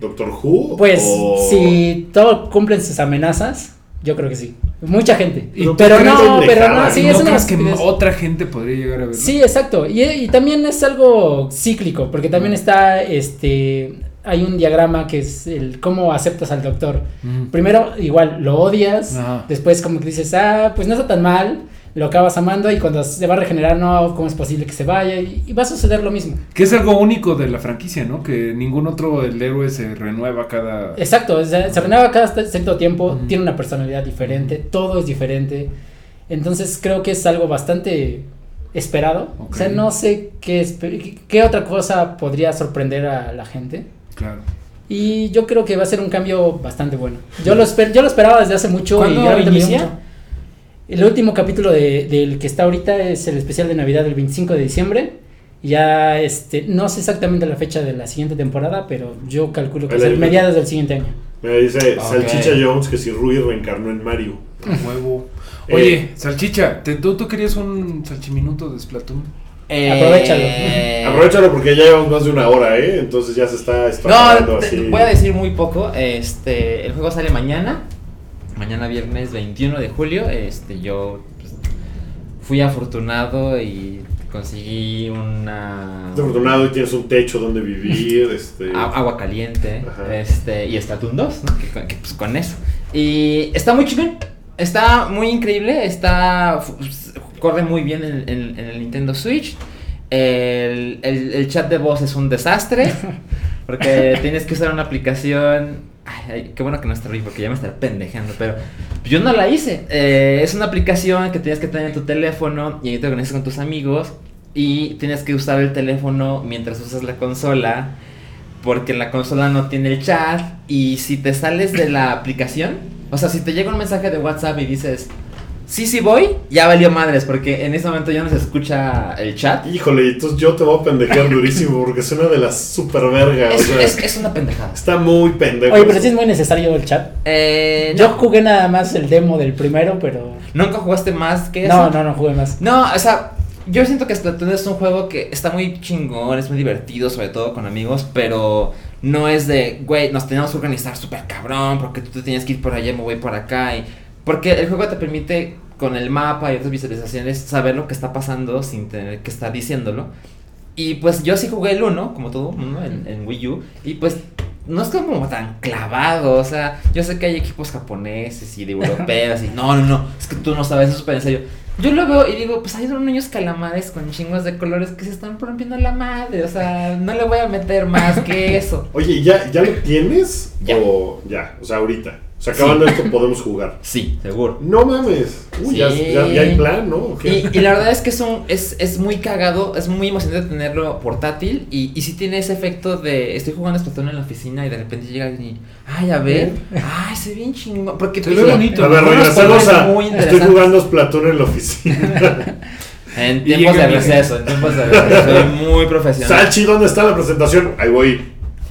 Doctor Who? Pues O- si todo cumplen sus amenazas, yo creo que sí. Mucha gente. Pero no, pero no, ¿y sí, ¿Y es una que otra gente podría llegar a verlo? Sí, exacto. Y, y también es algo cíclico, porque también está, este, hay un diagrama que es el cómo aceptas al doctor. Mm. Primero, igual, lo odias, Ajá. después como que dices, ah, pues no está tan mal, lo acabas amando y cuando se va a regenerar, no, ¿cómo es posible que se vaya? Y, y va a suceder lo mismo. Que es algo único de la franquicia, ¿no? Que ningún otro el héroe se renueva cada... Exacto, o sea, se renueva cada cierto tiempo, tiene una personalidad diferente, todo es diferente. Entonces creo que es algo bastante esperado. O sea, no sé qué, qué otra cosa podría sorprender a la gente. Claro. Y yo creo que va a ser un cambio bastante bueno. Yo lo, esper- yo lo esperaba desde hace mucho. ¿Cuándo y realmente me dio inicia? mucho. El último capítulo de- del que está ahorita es el especial de Navidad del 25 de diciembre. Ya, este, no sé exactamente la fecha de la siguiente temporada, pero yo calculo que es mediados del siguiente año. Me dice. Salchicha Jones que si Rui reencarnó en Mario. Huevo. Eh. Oye, Salchicha, ¿te- tú, tú querías un salchiminuto de Splatoon? Eh, Aprovechalo. Aprovechalo porque ya llevamos más de una hora, ¿eh? Entonces ya se está estrafalando No, te- así. voy a decir muy poco. Este, el juego sale mañana. Mañana viernes 21 de julio. Este, yo pues, fui afortunado y conseguí una afortunado y tienes un techo donde vivir. este agua caliente, Ajá. este, y Splatoon 2, ¿no? Que, pues con eso. Y está muy chingón. Está muy increíble. Está. fu- corre muy bien en, en- en el Nintendo Switch. El, el- el chat de voz es un desastre. Porque tienes que usar una aplicación. Ay, qué bueno que no está Rui porque ya me estará pendejando. Pero yo no la hice. Eh, es una aplicación que tienes que tener en tu teléfono y ahí te organizas con tus amigos. Y tienes que usar el teléfono mientras usas la consola. Porque la consola no tiene el chat. Y si te sales de la aplicación, o sea, si te llega un mensaje de WhatsApp y dices, sí, sí voy, ya valió madres. Porque en ese momento ya no se escucha el chat. Híjole, entonces yo te voy a pendejear durísimo porque suena de la super verga. o Es, sea, es- es una pendejada. Está muy pendejo. Oye, pero sí es muy necesario el chat. Eh, Yo jugué nada más el demo del primero, pero. ¿Nunca jugaste más que eso? No, no, no jugué más. No, o sea, yo siento que Splatoon es un juego que está muy chingón, es muy divertido, sobre todo con amigos, pero no es de, güey, nos tenemos que organizar súper cabrón, porque tú te tienes que ir por allá, me voy por acá, y... Porque el juego te permite, con el mapa y otras visualizaciones, saber lo que está pasando sin tener que estar diciéndolo. Y pues yo sí jugué el 1, como todo mundo, en, en Wii U, y pues no es como tan clavado, o sea, yo sé que hay equipos japoneses y de europeos y no, no, no, es que tú no sabes, eso es súper en serio. Yo lo veo y digo, pues hay unos niños calamares con chingos de colores que se están rompiendo la madre, o sea, no le voy a meter más que eso. Oye, ¿ya, ¿ya lo tienes? Ya. O ya, o sea, ahorita. O sea, acabando esto podemos jugar. Sí, seguro. No mames. Uy, ya, Sí. ya, ya hay plan, ¿no? Y, y la verdad es que es, un- es, es muy cagado, es muy emocionante tenerlo portátil y, y sí tiene ese efecto de estoy jugando Splatoon en la oficina y de repente llega alguien y, ay, a ver, ay, se ve bien chingón, porque Se ve tiene bonito, A ver, colores a. muy Estoy jugando Splatoon en la oficina. En tiempos de receso, en tiempos de receso, soy muy profesional. Salchi, ¿dónde está la presentación? Ahí voy.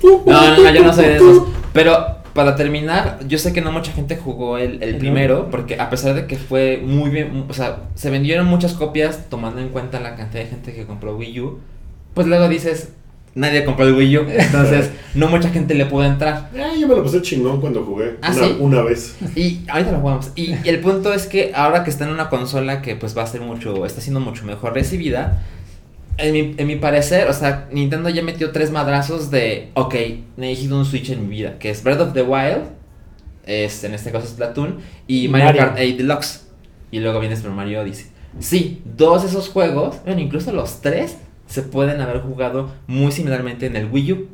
No, no, no, yo no soy de esos. Pero para terminar, yo sé que no mucha gente jugó el, el primero, porque a pesar de que fue muy bien, o sea, se vendieron muchas copias tomando en cuenta la cantidad de gente que compró Wii U, pues luego dices, nadie compró el Wii U, entonces no mucha gente le pudo entrar. Ah, yo me lo pasé chingón cuando jugué. ¿Ah, una, sí? una vez. Y ahorita lo jugamos. Y el punto es que ahora que está en una consola que pues va a ser mucho, está siendo mucho mejor recibida, en mi, en mi parecer, o sea, Nintendo ya metió tres madrazos de, ok, necesito un Switch en mi vida, que es Breath of the Wild, es, en este caso Splatoon, y Y Mario, Mario. Kart 8 Deluxe. Y luego viene Super Mario Odyssey. Sí, dos de esos juegos, bueno, incluso los tres, se pueden haber jugado muy similarmente en el Wii U.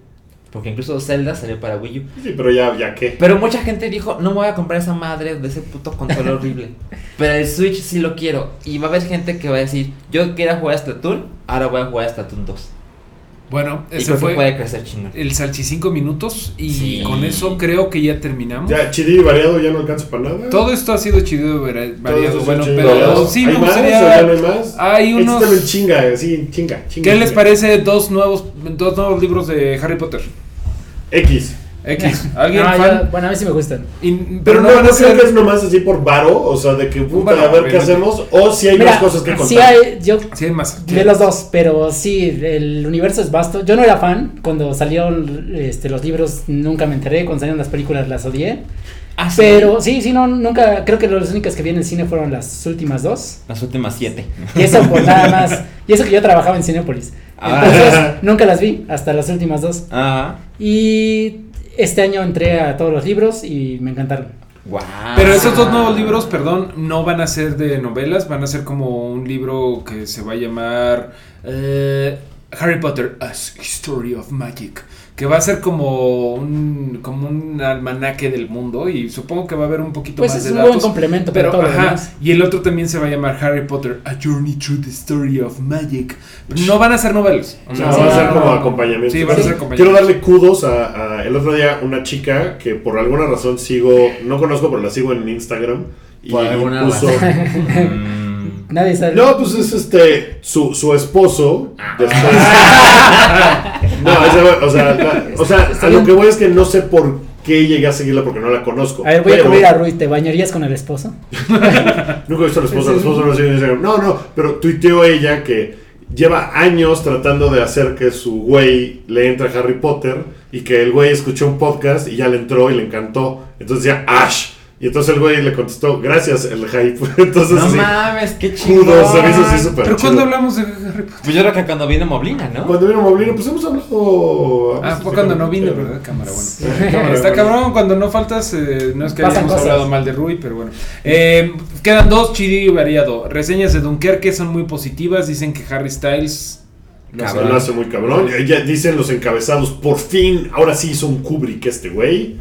Porque incluso Zelda salió para Wii U. Sí, pero ya, ya qué. Pero mucha gente dijo, no me voy a comprar esa madre de ese puto control horrible. Pero el Switch sí lo quiero. Y va a haber gente que va a decir, yo quiero jugar a Splatoon, ahora voy a jugar a Splatoon 2. Bueno, Y ese que fue puede crecer chingón. el salchicinco minutos y Sí. con eso creo que ya terminamos. Ya, chidillo y variado ya no alcanza para nada. Todo esto ha sido chido y variado. Bueno, chido pero variado. sí ¿Hay me gustaría. no hay más? Hay Este unos. también chinga, sí, chinga, chinga. ¿Qué les parece dos nuevos, dos nuevos libros de Harry Potter? X. X. ¿Alguien Ah, fan? ya, bueno, a mí sí me gustan. Y- Pero no, no creo que es nomás así por varo, o sea, de que puta, Bueno, a ver qué hacemos, o si hay Mira, más cosas que contar. sí hay, yo Sí, hay más. de los dos, pero sí, el universo es vasto. Yo no era fan cuando salieron este, los libros, nunca me enteré. Cuando salieron las películas las odié. Ah, sí. Pero sí, sí, no, nunca. Creo que las únicas que vi en el cine fueron las últimas dos. Las últimas siete. Y eso por nada más. Y eso que yo trabajaba en Cinépolis. Ah. Entonces, nunca las vi hasta las últimas dos. Ajá. Y este año entré a todos los libros y me encantaron. Wow. Pero esos dos nuevos libros, perdón, no van a ser de novelas, van a ser como un libro que se va a llamar eh, Harry Potter, A History of Magic. Que va a ser como un, como un almanaque del mundo y supongo que va a haber un poquito Pues más es de un datos. buen complemento Pero, para todo ajá, demás. y el otro también se va a llamar Harry Potter, A Journey Through the Story of Magic. No van a ser novelas. No, Sí, va a ser no, como no. acompañamiento. Sí, va a ser acompañamiento. Quiero darle kudos a, a el otro día una chica que por alguna razón sigo, no conozco, pero la sigo en Instagram. Y Por alguna puso- razón. Nadie sabe. No, pues es este, su, su esposo. Ah. Después. no, ese güey, o sea, la- o sea, a lo que voy es que no sé por qué llegué a seguirla porque no la conozco. A ver, voy a cubrir a Rui. ¿Te bañarías con el esposo? Nunca he visto al esposo, el esposo no lo sigue Instagram. No, no, pero tuiteó ella que lleva años tratando de hacer que su güey le entre a Harry Potter y que el güey escuchó un podcast y ya le entró y le encantó. Entonces decía Ash. Y entonces el güey le contestó, gracias, el hype. Entonces, No sí, mames, qué chido. kudos, súper Pero cuando hablamos de Harry Potter. Pues yo creo que cuando vino Moblina, ¿no? Cuando vino Moblino, pues hemos hablado. Ah, fue cuando no vine, ¿verdad? Cámara, bueno. Sí, cámara, Está bueno. cabrón, cuando no faltas, eh, no es que Pasan hayamos cosas. hablado mal de Rui, pero bueno. Eh, quedan dos, chidillo y variado. Reseñas de Dunkerque son muy positivas, dicen que Harry Styles... Se hace- muy cabrón. Ya- Ya dicen los encabezados, por fin, ahora sí hizo un Kubrick este güey.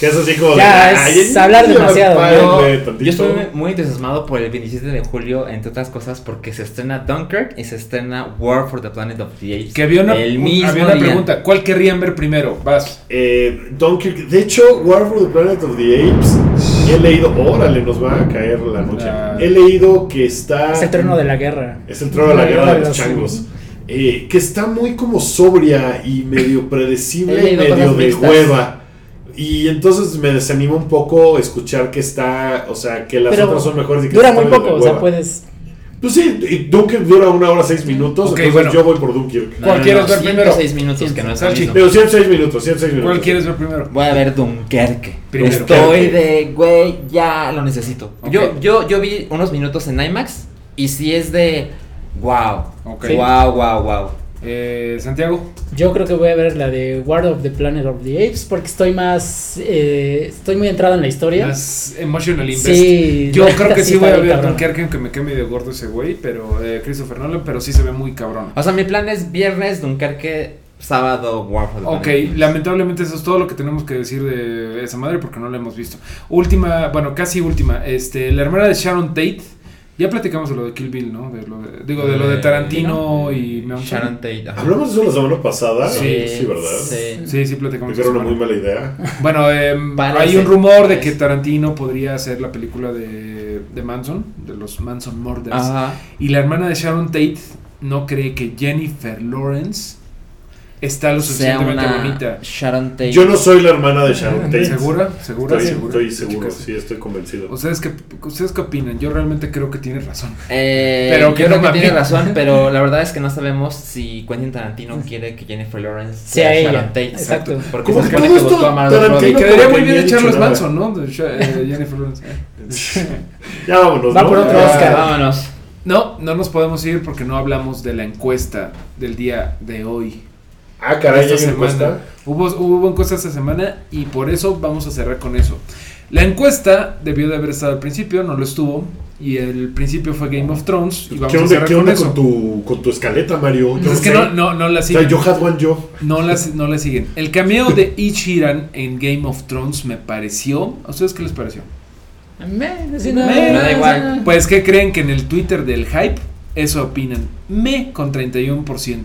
Que es así como. Ya, de, es "Ay, hablar demasiado, Yo, tantito". yo estoy muy- entusiasmado por el 27 de julio, entre otras cosas, porque se estrena Dunkirk y se estrena War for the Planet of the Apes. Que había una, el mismo había una día. pregunta, ¿cuál querrían ver primero? Vas. Eh, Dunkirk. De hecho, War for the Planet of the Apes. He leído. Órale, nos va a caer la noche. Ah. He leído que está. Es el trono de la guerra. Es el trono de la guerra de los changos. Eh, que está muy como sobria y medio predecible y medio de hueva. Y entonces me desanima un poco escuchar que está, o sea, que las Pero otras son mejores y que Dura muy poco, o sea, puedes. Pues sí, y Dunkirk dura una hora seis minutos, Ok, entonces bueno. yo voy por Dunkirk. No, ¿Cuál no, quieres no, ver primero? 106 minutos, que no es mismo. Pero 106 minutos, 106 minutos. ¿Cuál quieres ver primero? Voy a ver Dunkerque. Primero. Estoy de, güey, ya lo necesito. Yo, yo, yo vi unos minutos en IMAX y si es de, wow, Ok. wow, wow, wow. Eh, Santiago. Yo creo que voy a ver la de War of the Planet of the Apes porque estoy más. eh, estoy muy entrado en la historia. Más emotional invest. Sí, Yo creo que sí voy a ver. Dunkerque, aunque me quede medio gordo ese güey, pero eh, Christopher Nolan, pero sí se ve muy cabrón. O sea, mi plan es viernes, Dunkerque, sábado, War for the Ok, Planet. lamentablemente eso es todo lo que tenemos que decir de esa madre porque no la hemos visto. Última, bueno, casi última, este, la hermana de Sharon Tate, ya platicamos de lo de Kill Bill, ¿no? De lo de- digo, de lo de Eh, Tarantino y Sharon Tate. ajá. Hablamos de eso la semana pasada. Sí, sí ¿verdad? sí. Sí, sí, platicamos. Que era una muy mala idea. Bueno, em, Parece, hay un rumor de que Tarantino podría hacer la película de, de Manson, de los Manson Murders. Ajá. Y la hermana de Sharon Tate no cree que Jennifer Lawrence está lo suficientemente una bonita. Sharon Tate. Yo no soy la hermana de Sharon Tate. ¿Segura? ¿Segura? Estoy, ¿Segura? estoy seguro, Chicas. sí, estoy convencido. ¿Ustedes qué, ¿Ustedes qué opinan? Yo realmente creo que tiene razón. Eh, Pero yo creo que tiene razón, pero la verdad es que no sabemos si Quentin Tarantino quiere que Jennifer Lawrence Sea Sharon ella, Tate. exacto. Porque ¿Cómo se supone todo que esto a Margot Robbie. Quedaría que muy bien de Charles. Manson, ¿no? De eh, Jennifer Lawrence. Ya vámonos. Va ¿no? por otro Ya. Oscar. Vámonos. No, no nos podemos ir porque no hablamos de la encuesta del día de hoy. Ah, caray, esta me semana. Hubo, hubo encuesta esta semana y por eso vamos a cerrar con eso. La encuesta debió de haber estado al principio, no lo estuvo. Y el principio fue Game of Thrones. Y vamos ¿Qué a onda, cerrar qué con onda con, tu, con tu escaleta, Mario? Pues Yo es que no, no, no la O sea, siguen. yo had one yo. No la, no la siguen. El cameo de Ichiran en Game of Thrones me pareció. ¿A ustedes qué les pareció? Me, Me- no, me da o igual. Pues, ¿qué creen que en el Twitter del hype? Eso opinan. Me con 31%.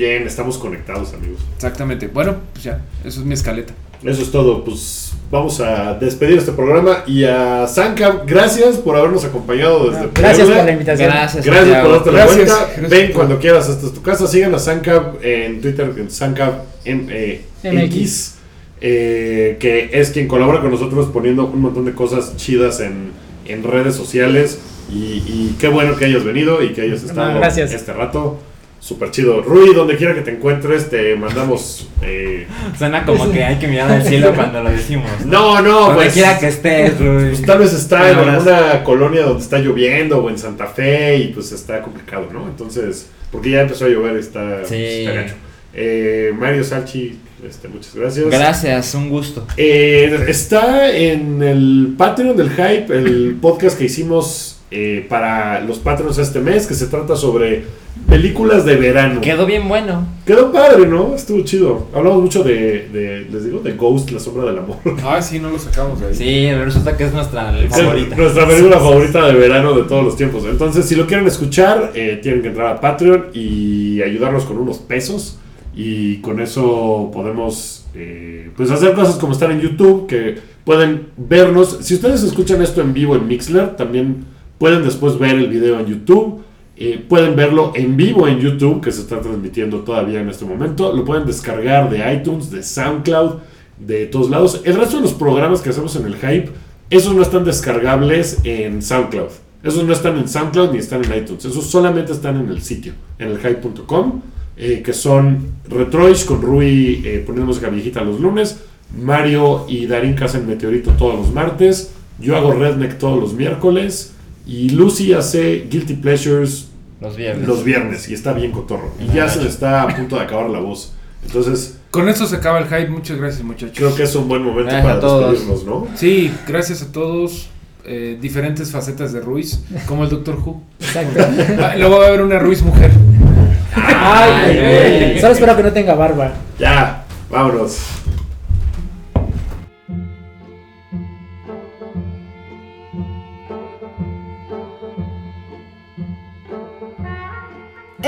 Bien, estamos conectados, amigos. Exactamente. Bueno, pues ya, eso es mi escaleta. Eso es todo. Pues vamos a despedir este programa. Y a Sanka, gracias por habernos acompañado desde Gracias por la invitación. Gracias. Gracias por darte la Gracias. vuelta. Gracias Ven cuando quieras, esta es tu casa. Sigan a Sanka en Twitter, en Sanka eh, MX, eh, que es quien colabora con nosotros poniendo un montón de cosas chidas en, en redes sociales. Y, y qué bueno que hayas venido y que hayas estado gracias. este rato. Súper chido. Rui, donde quiera que te encuentres, te mandamos. eh, Suena como que hay que mirar al cielo cuando lo decimos. No, no, Donde pues. quiera que estés, Rui. Pues tal vez está en alguna colonia donde está lloviendo o en Santa Fe y pues está complicado, ¿no? Entonces, porque ya empezó a llover, está, Sí. está gacho. Eh, Mario Salchi, este, muchas gracias. Gracias, un gusto. Eh, está en el Patreon del Hype, el podcast que hicimos eh, para los Patreons este mes, que se trata sobre películas de verano. Quedó bien bueno. Quedó padre, ¿no? Estuvo chido. Hablamos mucho de, de, les digo, de Ghost, la sombra del amor. Ah, sí, no lo sacamos de ahí. Sí, resulta que es nuestra Es favorita. Nuestra película favorita de verano de todos los tiempos. Entonces, si lo quieren escuchar, eh, tienen que entrar a Patreon y ayudarnos con unos pesos. Y con eso podemos eh, pues hacer cosas como estar en YouTube, que pueden vernos. Si ustedes escuchan esto en vivo en Mixler, también pueden después ver el video en YouTube. Eh, pueden verlo en vivo en YouTube, que se está transmitiendo todavía en este momento. Lo pueden descargar de iTunes, de SoundCloud, de todos lados. El resto de los programas que hacemos en el Hype, esos no están descargables en SoundCloud. Esos no están en SoundCloud ni están en iTunes. Esos solamente están en el sitio, en el hype.com, eh, que son Retroish con Rui eh, poniendo viejita los lunes, Mario y Darín hacen Meteorito todos los martes, yo hago Redneck todos los miércoles y Lucy hace Guilty Pleasures Los viernes. los viernes y está bien cotorro. Y ya se le está a punto de acabar la voz. Entonces, Con esto se acaba el hype. Muchas gracias, muchachos. creo que es un buen momento Gracias para a todos. despedirnos, ¿no? Sí, gracias a todos. Eh, diferentes facetas de Ruiz, como el Doctor Who. Exacto. Ah, luego va a haber una Ruiz mujer. Ay, Ay, güey. güey. Solo espero que no tenga barba. Ya, vámonos.